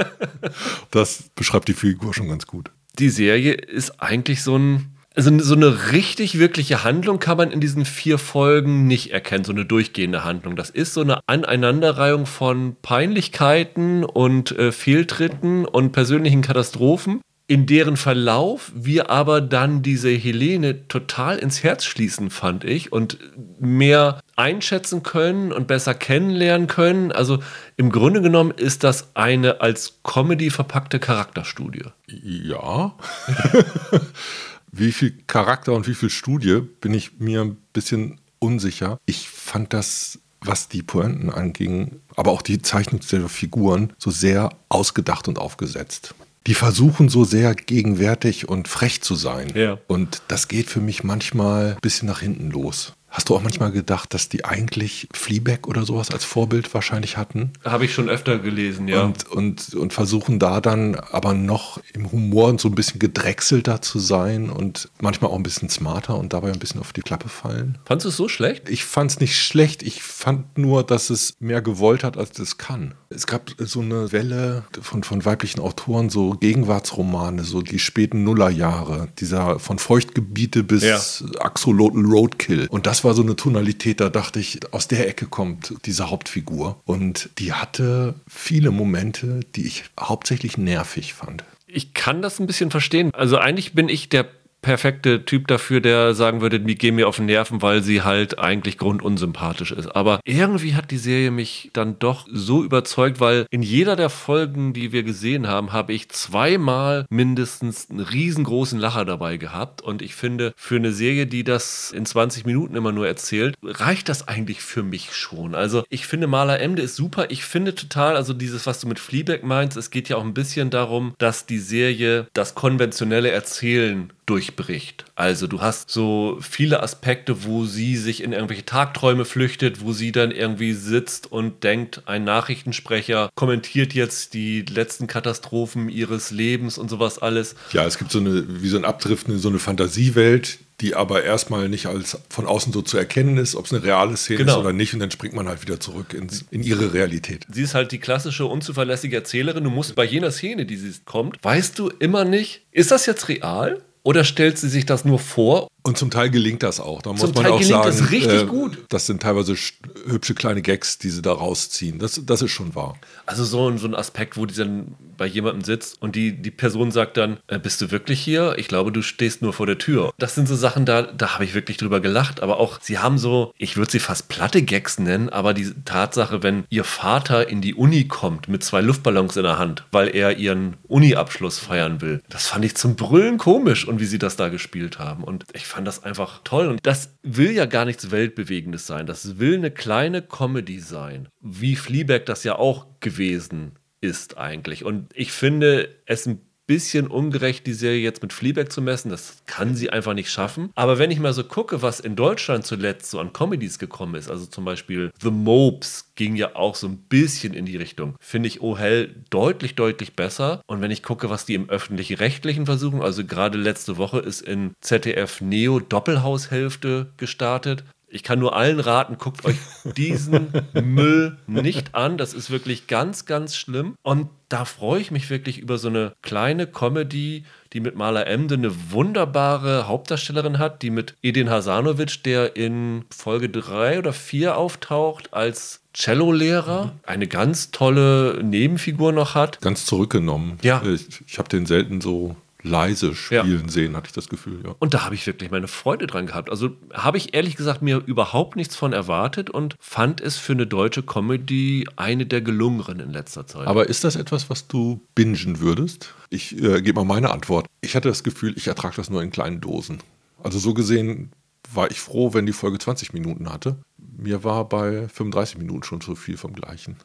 (laughs) das beschreibt die Figur schon ganz gut. Die Serie ist eigentlich so ein. Also so eine richtig wirkliche Handlung kann man in diesen vier Folgen nicht erkennen, so eine durchgehende Handlung. Das ist so eine Aneinanderreihung von Peinlichkeiten und äh, Fehltritten und persönlichen Katastrophen, in deren Verlauf wir aber dann diese Helene total ins Herz schließen, fand ich, und mehr einschätzen können und besser kennenlernen können. Also im Grunde genommen ist das eine als Comedy verpackte Charakterstudie. Ja. (laughs) (laughs) wie viel Charakter und wie viel Studie bin ich mir ein bisschen unsicher. Ich fand das, was die Pointen anging, aber auch die Zeichnung der Figuren, so sehr ausgedacht und aufgesetzt. Die versuchen so sehr gegenwärtig und frech zu sein. Ja. Und das geht für mich manchmal ein bisschen nach hinten los. Hast du auch manchmal gedacht, dass die eigentlich Fleabag oder sowas als Vorbild wahrscheinlich hatten? Habe ich schon öfter gelesen, ja. Und, und, und versuchen da dann aber noch im Humor so ein bisschen gedrechselter zu sein und manchmal auch ein bisschen smarter und dabei ein bisschen auf die Klappe fallen. Fandest du es so schlecht? Ich fand es nicht schlecht, ich fand nur, dass es mehr gewollt hat, als es kann. Es gab so eine Welle von, von weiblichen Autoren, so Gegenwartsromane, so die späten Nullerjahre, dieser von Feuchtgebiete bis Ja. Axolotl Roadkill. Und das war so eine Tonalität, da dachte ich, aus der Ecke kommt diese Hauptfigur. Und die hatte viele Momente, die ich hauptsächlich nervig fand. Ich kann das ein bisschen verstehen. Also eigentlich bin ich der perfekte Typ dafür, der sagen würde, die gehen mir auf den Nerven, weil sie halt eigentlich grundunsympathisch ist. Aber irgendwie hat die Serie mich dann doch so überzeugt, weil in jeder der Folgen, die wir gesehen haben, habe ich zweimal mindestens einen riesengroßen Lacher dabei gehabt. Und ich finde, für eine Serie, die das in 20 Minuten immer nur erzählt, reicht das eigentlich für mich schon. Also ich finde, Marla Emde ist super. Ich finde total, also dieses, was du mit Fleabag meinst, es geht ja auch ein bisschen darum, dass die Serie das konventionelle Erzählen durchbricht. Also du hast so viele Aspekte, wo sie sich in irgendwelche Tagträume flüchtet, wo sie dann irgendwie sitzt und denkt, ein Nachrichtensprecher kommentiert jetzt die letzten Katastrophen ihres Lebens und sowas alles. Ja, es gibt so eine, wie so ein Abdriften in so eine Fantasiewelt, die aber erstmal nicht als von außen so zu erkennen ist, ob es eine reale Szene Genau. ist oder nicht. Und dann springt man halt wieder zurück ins, in ihre Realität. Sie ist halt die klassische unzuverlässige Erzählerin. Du musst bei jener Szene, die sie kommt, weißt du immer nicht, ist das jetzt real? Oder stellt sie sich das nur vor? Und zum Teil gelingt das auch. Da muss Zum man Teil auch gelingt sagen, das richtig äh, gut. Das sind teilweise sch- hübsche kleine Gags, die sie da rausziehen. Das, das ist schon wahr. Also so, ein- so ein Aspekt, wo die dann bei jemandem sitzt und die, die Person sagt dann, äh, bist du wirklich hier? Ich glaube, du stehst nur vor der Tür. Das sind so Sachen, da, da habe ich wirklich drüber gelacht. Aber auch, sie haben so, ich würde sie fast platte Gags nennen, aber die Tatsache, wenn ihr Vater in die Uni kommt mit zwei Luftballons in der Hand, weil er ihren Uni-Abschluss feiern will, das fand ich zum Brüllen komisch und wie sie das da gespielt haben. Und ich fand das einfach toll. Und das will ja gar nichts Weltbewegendes sein. Das will eine kleine Comedy sein. Wie Fleabag das ja auch gewesen ist eigentlich. Und ich finde es ein bisschen ungerecht, die Serie jetzt mit Fleabag zu messen. Das kann sie einfach nicht schaffen. Aber wenn ich mal so gucke, was in Deutschland zuletzt so an Comedies gekommen ist, also zum Beispiel The Mopes ging ja auch so ein bisschen in die Richtung, finde ich Oh Hell deutlich, deutlich besser. Und wenn ich gucke, was die im öffentlich-rechtlichen versuchen, also gerade letzte Woche ist in ZDF Neo Doppelhaushälfte gestartet. Ich kann nur allen raten, guckt euch diesen (laughs) Müll nicht an. Das ist wirklich ganz, ganz schlimm. Und da freue ich mich wirklich über so eine kleine Comedy, die mit Maler Emde eine wunderbare Hauptdarstellerin hat, die mit Edin Hasanovic, der in Folge 3 oder 4 auftaucht, als Cellolehrer eine ganz tolle Nebenfigur noch hat. Ganz zurückgenommen. Ja. Ich, ich habe den selten so leise spielen sehen, hatte ich das Gefühl. Ja. Und da habe ich wirklich meine Freude dran gehabt. Also habe ich ehrlich gesagt mir überhaupt nichts von erwartet und fand es für eine deutsche Comedy eine der gelungeneren in letzter Zeit. Aber ist das etwas, was du bingen würdest? Ich äh, gebe mal meine Antwort. Ich hatte das Gefühl, ich ertrage das nur in kleinen Dosen. Also so gesehen war ich froh, wenn die Folge 20 Minuten hatte. Mir war bei 35 Minuten schon zu viel vom Gleichen.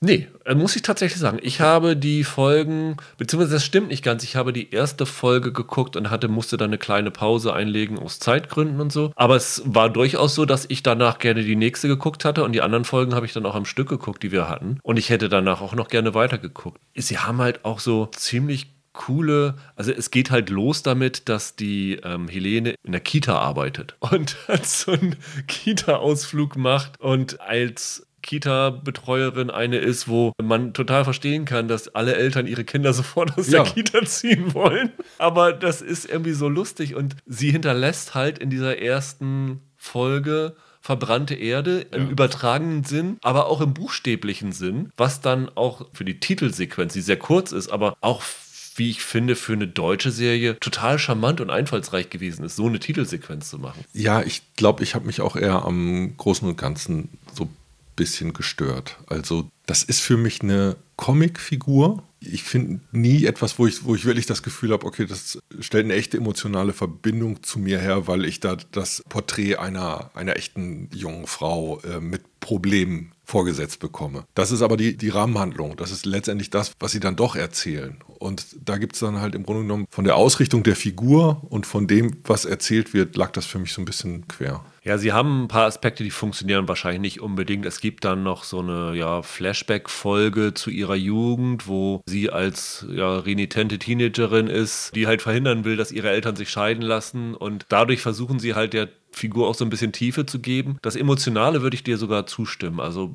Nee, äh, muss ich tatsächlich sagen. Ich habe die Folgen, beziehungsweise das stimmt nicht ganz, ich habe die erste Folge geguckt und hatte, musste dann eine kleine Pause einlegen aus Zeitgründen und so. Aber es war durchaus so, dass ich danach gerne die nächste geguckt hatte und die anderen Folgen habe ich dann auch am Stück geguckt, die wir hatten. Und ich hätte danach auch noch gerne weitergeguckt. Sie haben halt auch so ziemlich coole, also es geht halt los damit, dass die ähm, Helene in der Kita arbeitet (laughs) und so einen Kita-Ausflug macht und als Kita-Betreuerin eine ist, wo man total verstehen kann, dass alle Eltern ihre Kinder (laughs) sofort aus Ja. der Kita ziehen wollen. Aber das ist irgendwie so lustig und sie hinterlässt halt in dieser ersten Folge verbrannte Erde im übertragenen Sinn, aber auch im buchstäblichen Sinn, was dann auch für die Titelsequenz, die sehr kurz ist, aber auch wie ich finde, für eine deutsche Serie total charmant und einfallsreich gewesen ist, so eine Titelsequenz zu machen. Ja, ich glaube, ich habe mich auch eher am Großen und Ganzen so bisschen gestört. Also, das ist für mich eine Comicfigur. Ich finde nie etwas, wo ich, wo ich wirklich das Gefühl habe, okay, das stellt eine echte emotionale Verbindung zu mir her, weil ich da das Porträt einer, einer echten jungen Frau äh, mit Problemen vorgesetzt bekomme. Das ist aber die, die Rahmenhandlung. Das ist letztendlich das, was sie dann doch erzählen. Und da gibt es dann halt im Grunde genommen von der Ausrichtung der Figur und von dem, was erzählt wird, lag das für mich so ein bisschen quer. Ja, sie haben ein paar Aspekte, die funktionieren wahrscheinlich nicht unbedingt. Es gibt dann noch so eine ja, Flashback-Folge zu ihrer Jugend, wo sie als ja, renitente Teenagerin ist, die halt verhindern will, dass ihre Eltern sich scheiden lassen. Und dadurch versuchen sie halt der Figur auch so ein bisschen Tiefe zu geben. Das Emotionale würde ich dir sogar zustimmen. Also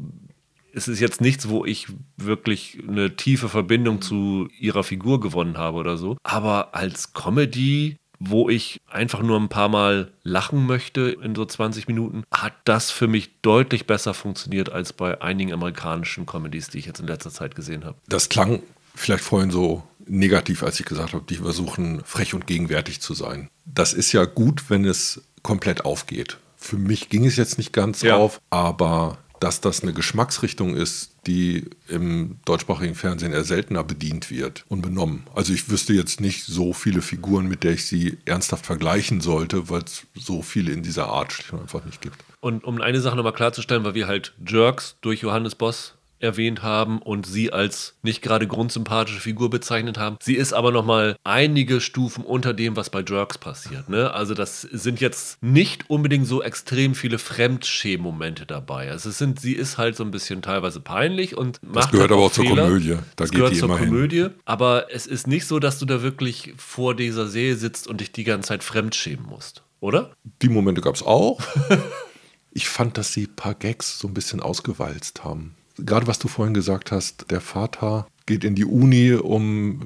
es ist jetzt nichts, wo ich wirklich eine tiefe Verbindung zu ihrer Figur gewonnen habe oder so. Aber als Comedy, wo ich einfach nur ein paar Mal lachen möchte in so 20 Minuten, hat das für mich deutlich besser funktioniert als bei einigen amerikanischen Comedies, die ich jetzt in letzter Zeit gesehen habe. Das klang vielleicht vorhin so negativ, als ich gesagt habe, die versuchen frech und gegenwärtig zu sein. Das ist ja gut, wenn es komplett aufgeht. Für mich ging es jetzt nicht ganz Ja. auf, aber dass das eine Geschmacksrichtung ist, die im deutschsprachigen Fernsehen eher seltener bedient wird und benommen. Also ich wüsste jetzt nicht so viele Figuren, mit der ich sie ernsthaft vergleichen sollte, weil es so viele in dieser Art einfach nicht gibt. Und um eine Sache nochmal klarzustellen, weil wir halt Jerks durch Johannes Boss erwähnt haben und sie als nicht gerade grundsympathische Figur bezeichnet haben. Sie ist aber nochmal einige Stufen unter dem, was bei Jerks passiert. Ne? Also das sind jetzt nicht unbedingt so extrem viele Fremdschämen-Momente dabei. Also es sind, sie ist halt so ein bisschen teilweise peinlich und macht gehört halt aber auch auch zur Fehler. Komödie. Da das geht gehört zur immer hin. Komödie. Aber es ist nicht so, dass du da wirklich vor dieser Serie sitzt und dich die ganze Zeit fremdschämen musst. Oder? Die Momente gab es auch. (laughs) ich fand, dass sie ein paar Gags so ein bisschen ausgewalzt haben. Gerade was du vorhin gesagt hast, der Vater geht in die Uni, um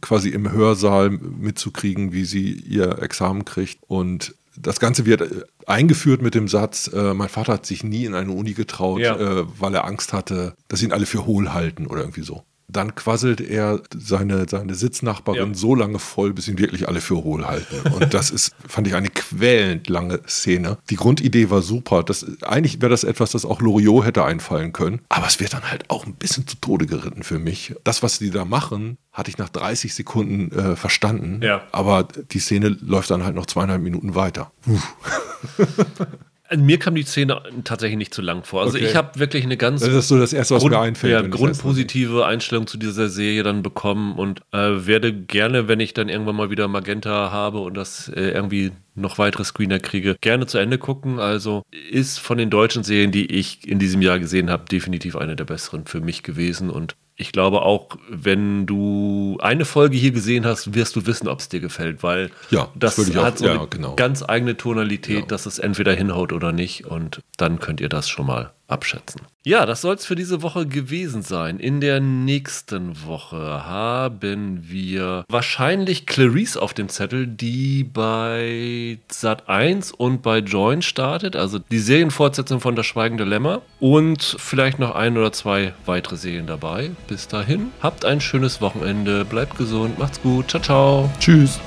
quasi im Hörsaal mitzukriegen, wie sie ihr Examen kriegt. Und das Ganze wird eingeführt mit dem Satz, äh, mein Vater hat sich nie in eine Uni getraut, Ja. äh, weil er Angst hatte, dass ihn alle für hohl halten oder irgendwie so. Dann quasselt er seine, seine Sitznachbarin Ja. so lange voll, bis ihn wirklich alle für hohl halten. Und das ist, fand ich, eine quälend lange Szene. Die Grundidee war super. Das, eigentlich wäre das etwas, das auch Loriot hätte einfallen können. Aber es wird dann halt auch ein bisschen zu Tode geritten für mich. Das, was die da machen, hatte ich nach 30 Sekunden äh, verstanden. Ja. Aber die Szene läuft dann halt noch zweieinhalb Minuten weiter. (laughs) Also mir kam die Szene tatsächlich nicht zu lang vor. Also Okay. ich habe wirklich eine ganz Das ist so das Erste, was Grund, mir einfällt. ja, grundpositive Einstellung zu dieser Serie dann bekommen und äh, werde gerne, wenn ich dann irgendwann mal wieder Magenta habe und das äh, irgendwie noch weitere Screener kriege, gerne zu Ende gucken. Also ist von den deutschen Serien, die ich in diesem Jahr gesehen habe, definitiv eine der besseren für mich gewesen und ich glaube auch, wenn du eine Folge hier gesehen hast, wirst du wissen, ob es dir gefällt, weil Ja, das das ich auch- hat so ja, eine genau. ganz eigene Tonalität, Ja. dass es entweder hinhaut oder nicht und dann könnt ihr das schon mal abschätzen. Ja, das soll es für diese Woche gewesen sein. In der nächsten Woche haben wir wahrscheinlich Clarice auf dem Zettel, die bei Sat 1 und bei Join startet, also die Serienfortsetzung von Das Schweigende Lämmer und vielleicht noch ein oder zwei weitere Serien dabei. Bis dahin, habt ein schönes Wochenende, bleibt gesund, macht's gut, ciao, ciao. Tschüss.